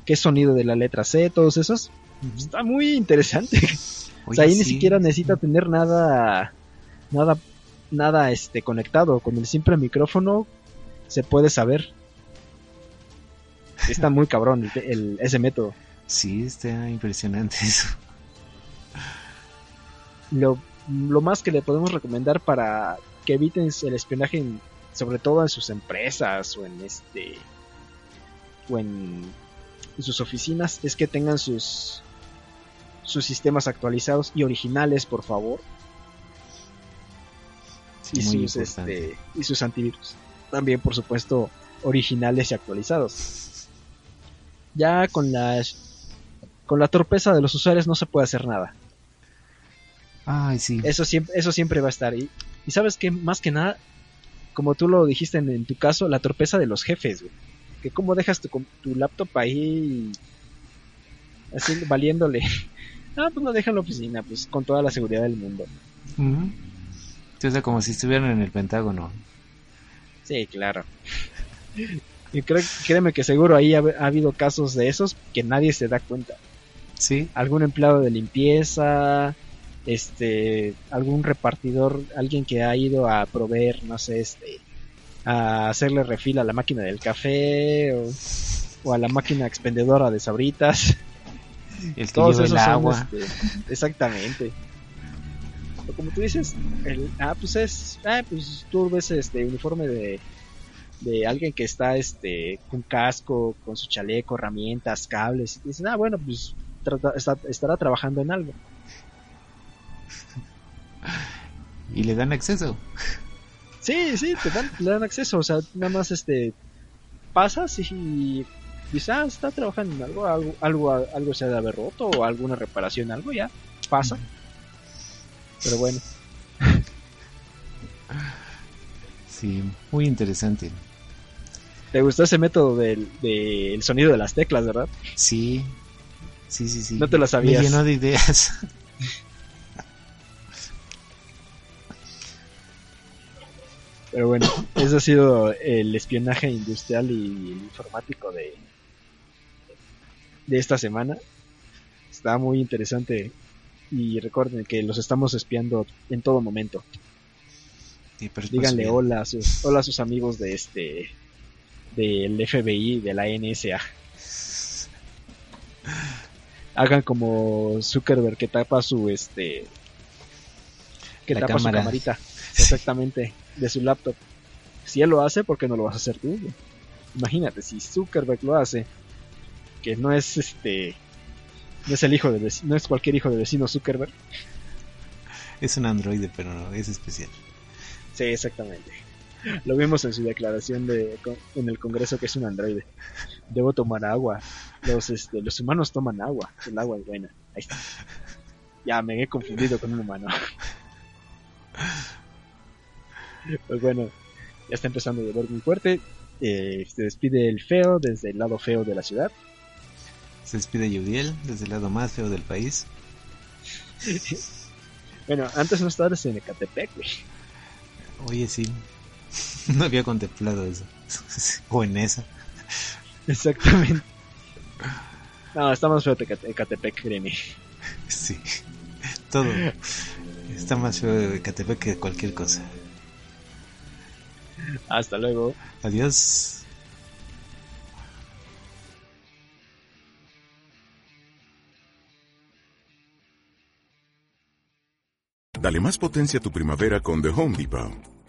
qué sonido de la letra C, todos esos. Está muy interesante. (laughs) o sea, ahí ni siquiera necesita tener nada, nada, nada este conectado. Con el simple micrófono se puede saber. Está muy cabrón el, ese método. Sí, está impresionante (laughs) eso. Lo, lo más que le podemos recomendar para que eviten el espionaje, sobre todo en sus empresas o en este o en, sus oficinas, es que tengan sus sus sistemas actualizados y originales, por favor. y, sus, este, y sus antivirus. También, por supuesto, originales y actualizados. Ya con la con la torpeza de los usuarios no se puede hacer nada. Ay, sí. Eso siempre, eso siempre va a estar. Y, y sabes que más que nada, como tú lo dijiste en, tu caso, la torpeza de los jefes, güey. Que cómo dejas tu, tu laptop ahí así valiéndole. (laughs) ah, pues lo deja en la oficina, pues con toda la seguridad del mundo. Entonces, como si estuvieran en el Pentágono. Sí, claro. (laughs) Y creo, créeme que seguro ahí ha, ha, habido casos de esos que nadie se da cuenta. Sí. Algún empleado de limpieza, este algún repartidor, alguien que ha ido a proveer, no sé, este a hacerle refil a la máquina del café o, a la máquina expendedora de sabritas. El Todos esos agua. Este, exactamente. como tú dices, el, ah, pues es, ah, pues tú ves este uniforme de, de alguien que está este con casco, con su chaleco, herramientas, cables, y dices, ah, bueno, pues estará trabajando en algo y le dan acceso. Sí, sí, te dan, le dan acceso, o sea, nada más este pasas y dices, ah, está trabajando en algo, algo, algo, algo se ha de haber roto o alguna reparación, algo ya, pasa. Pero bueno. (laughs) Sí, muy interesante. ¿Te gustó ese método del, del sonido de las teclas, verdad? Sí, sí, sí, sí. No te lo sabías. Me llenó de ideas. Pero bueno, ese ha sido el espionaje industrial y informático de, de esta semana. Está muy interesante y recuerden que los estamos espiando en todo momento. Díganle hola a sus, hola a sus amigos de este del FBI, de la NSA. Hagan como Zuckerberg que tapa su este que tapa su camarita. (laughs) Exactamente de su laptop. Si él lo hace, ¿por qué no lo vas a hacer tú? Imagínate, si Zuckerberg lo hace, que no es este, no es el hijo de no es cualquier hijo de vecino Zuckerberg. Es un androide, pero no, es especial. Sí, exactamente. (laughs) Lo vimos en su declaración de, en el Congreso que es un androide. Debo tomar agua. Los, este, los humanos toman agua. El agua es buena. Ahí está. Ya me he confundido con un humano. (laughs) Pues bueno, ya está empezando a llover muy fuerte. Eh, se despide el feo desde el lado feo de la ciudad. Se despide Yudiel desde el lado más feo del país. (laughs) bueno, antes no estabas en Ecatepec, güey. Oye, sí. (laughs) No había contemplado eso. (laughs) o en esa. Exactamente. No, está más feo Ecatepec, créeme. Sí. Todo. Está más feo Ecatepec que cualquier cosa. Hasta luego. Adiós. Dale más potencia a tu primavera con The Home Depot.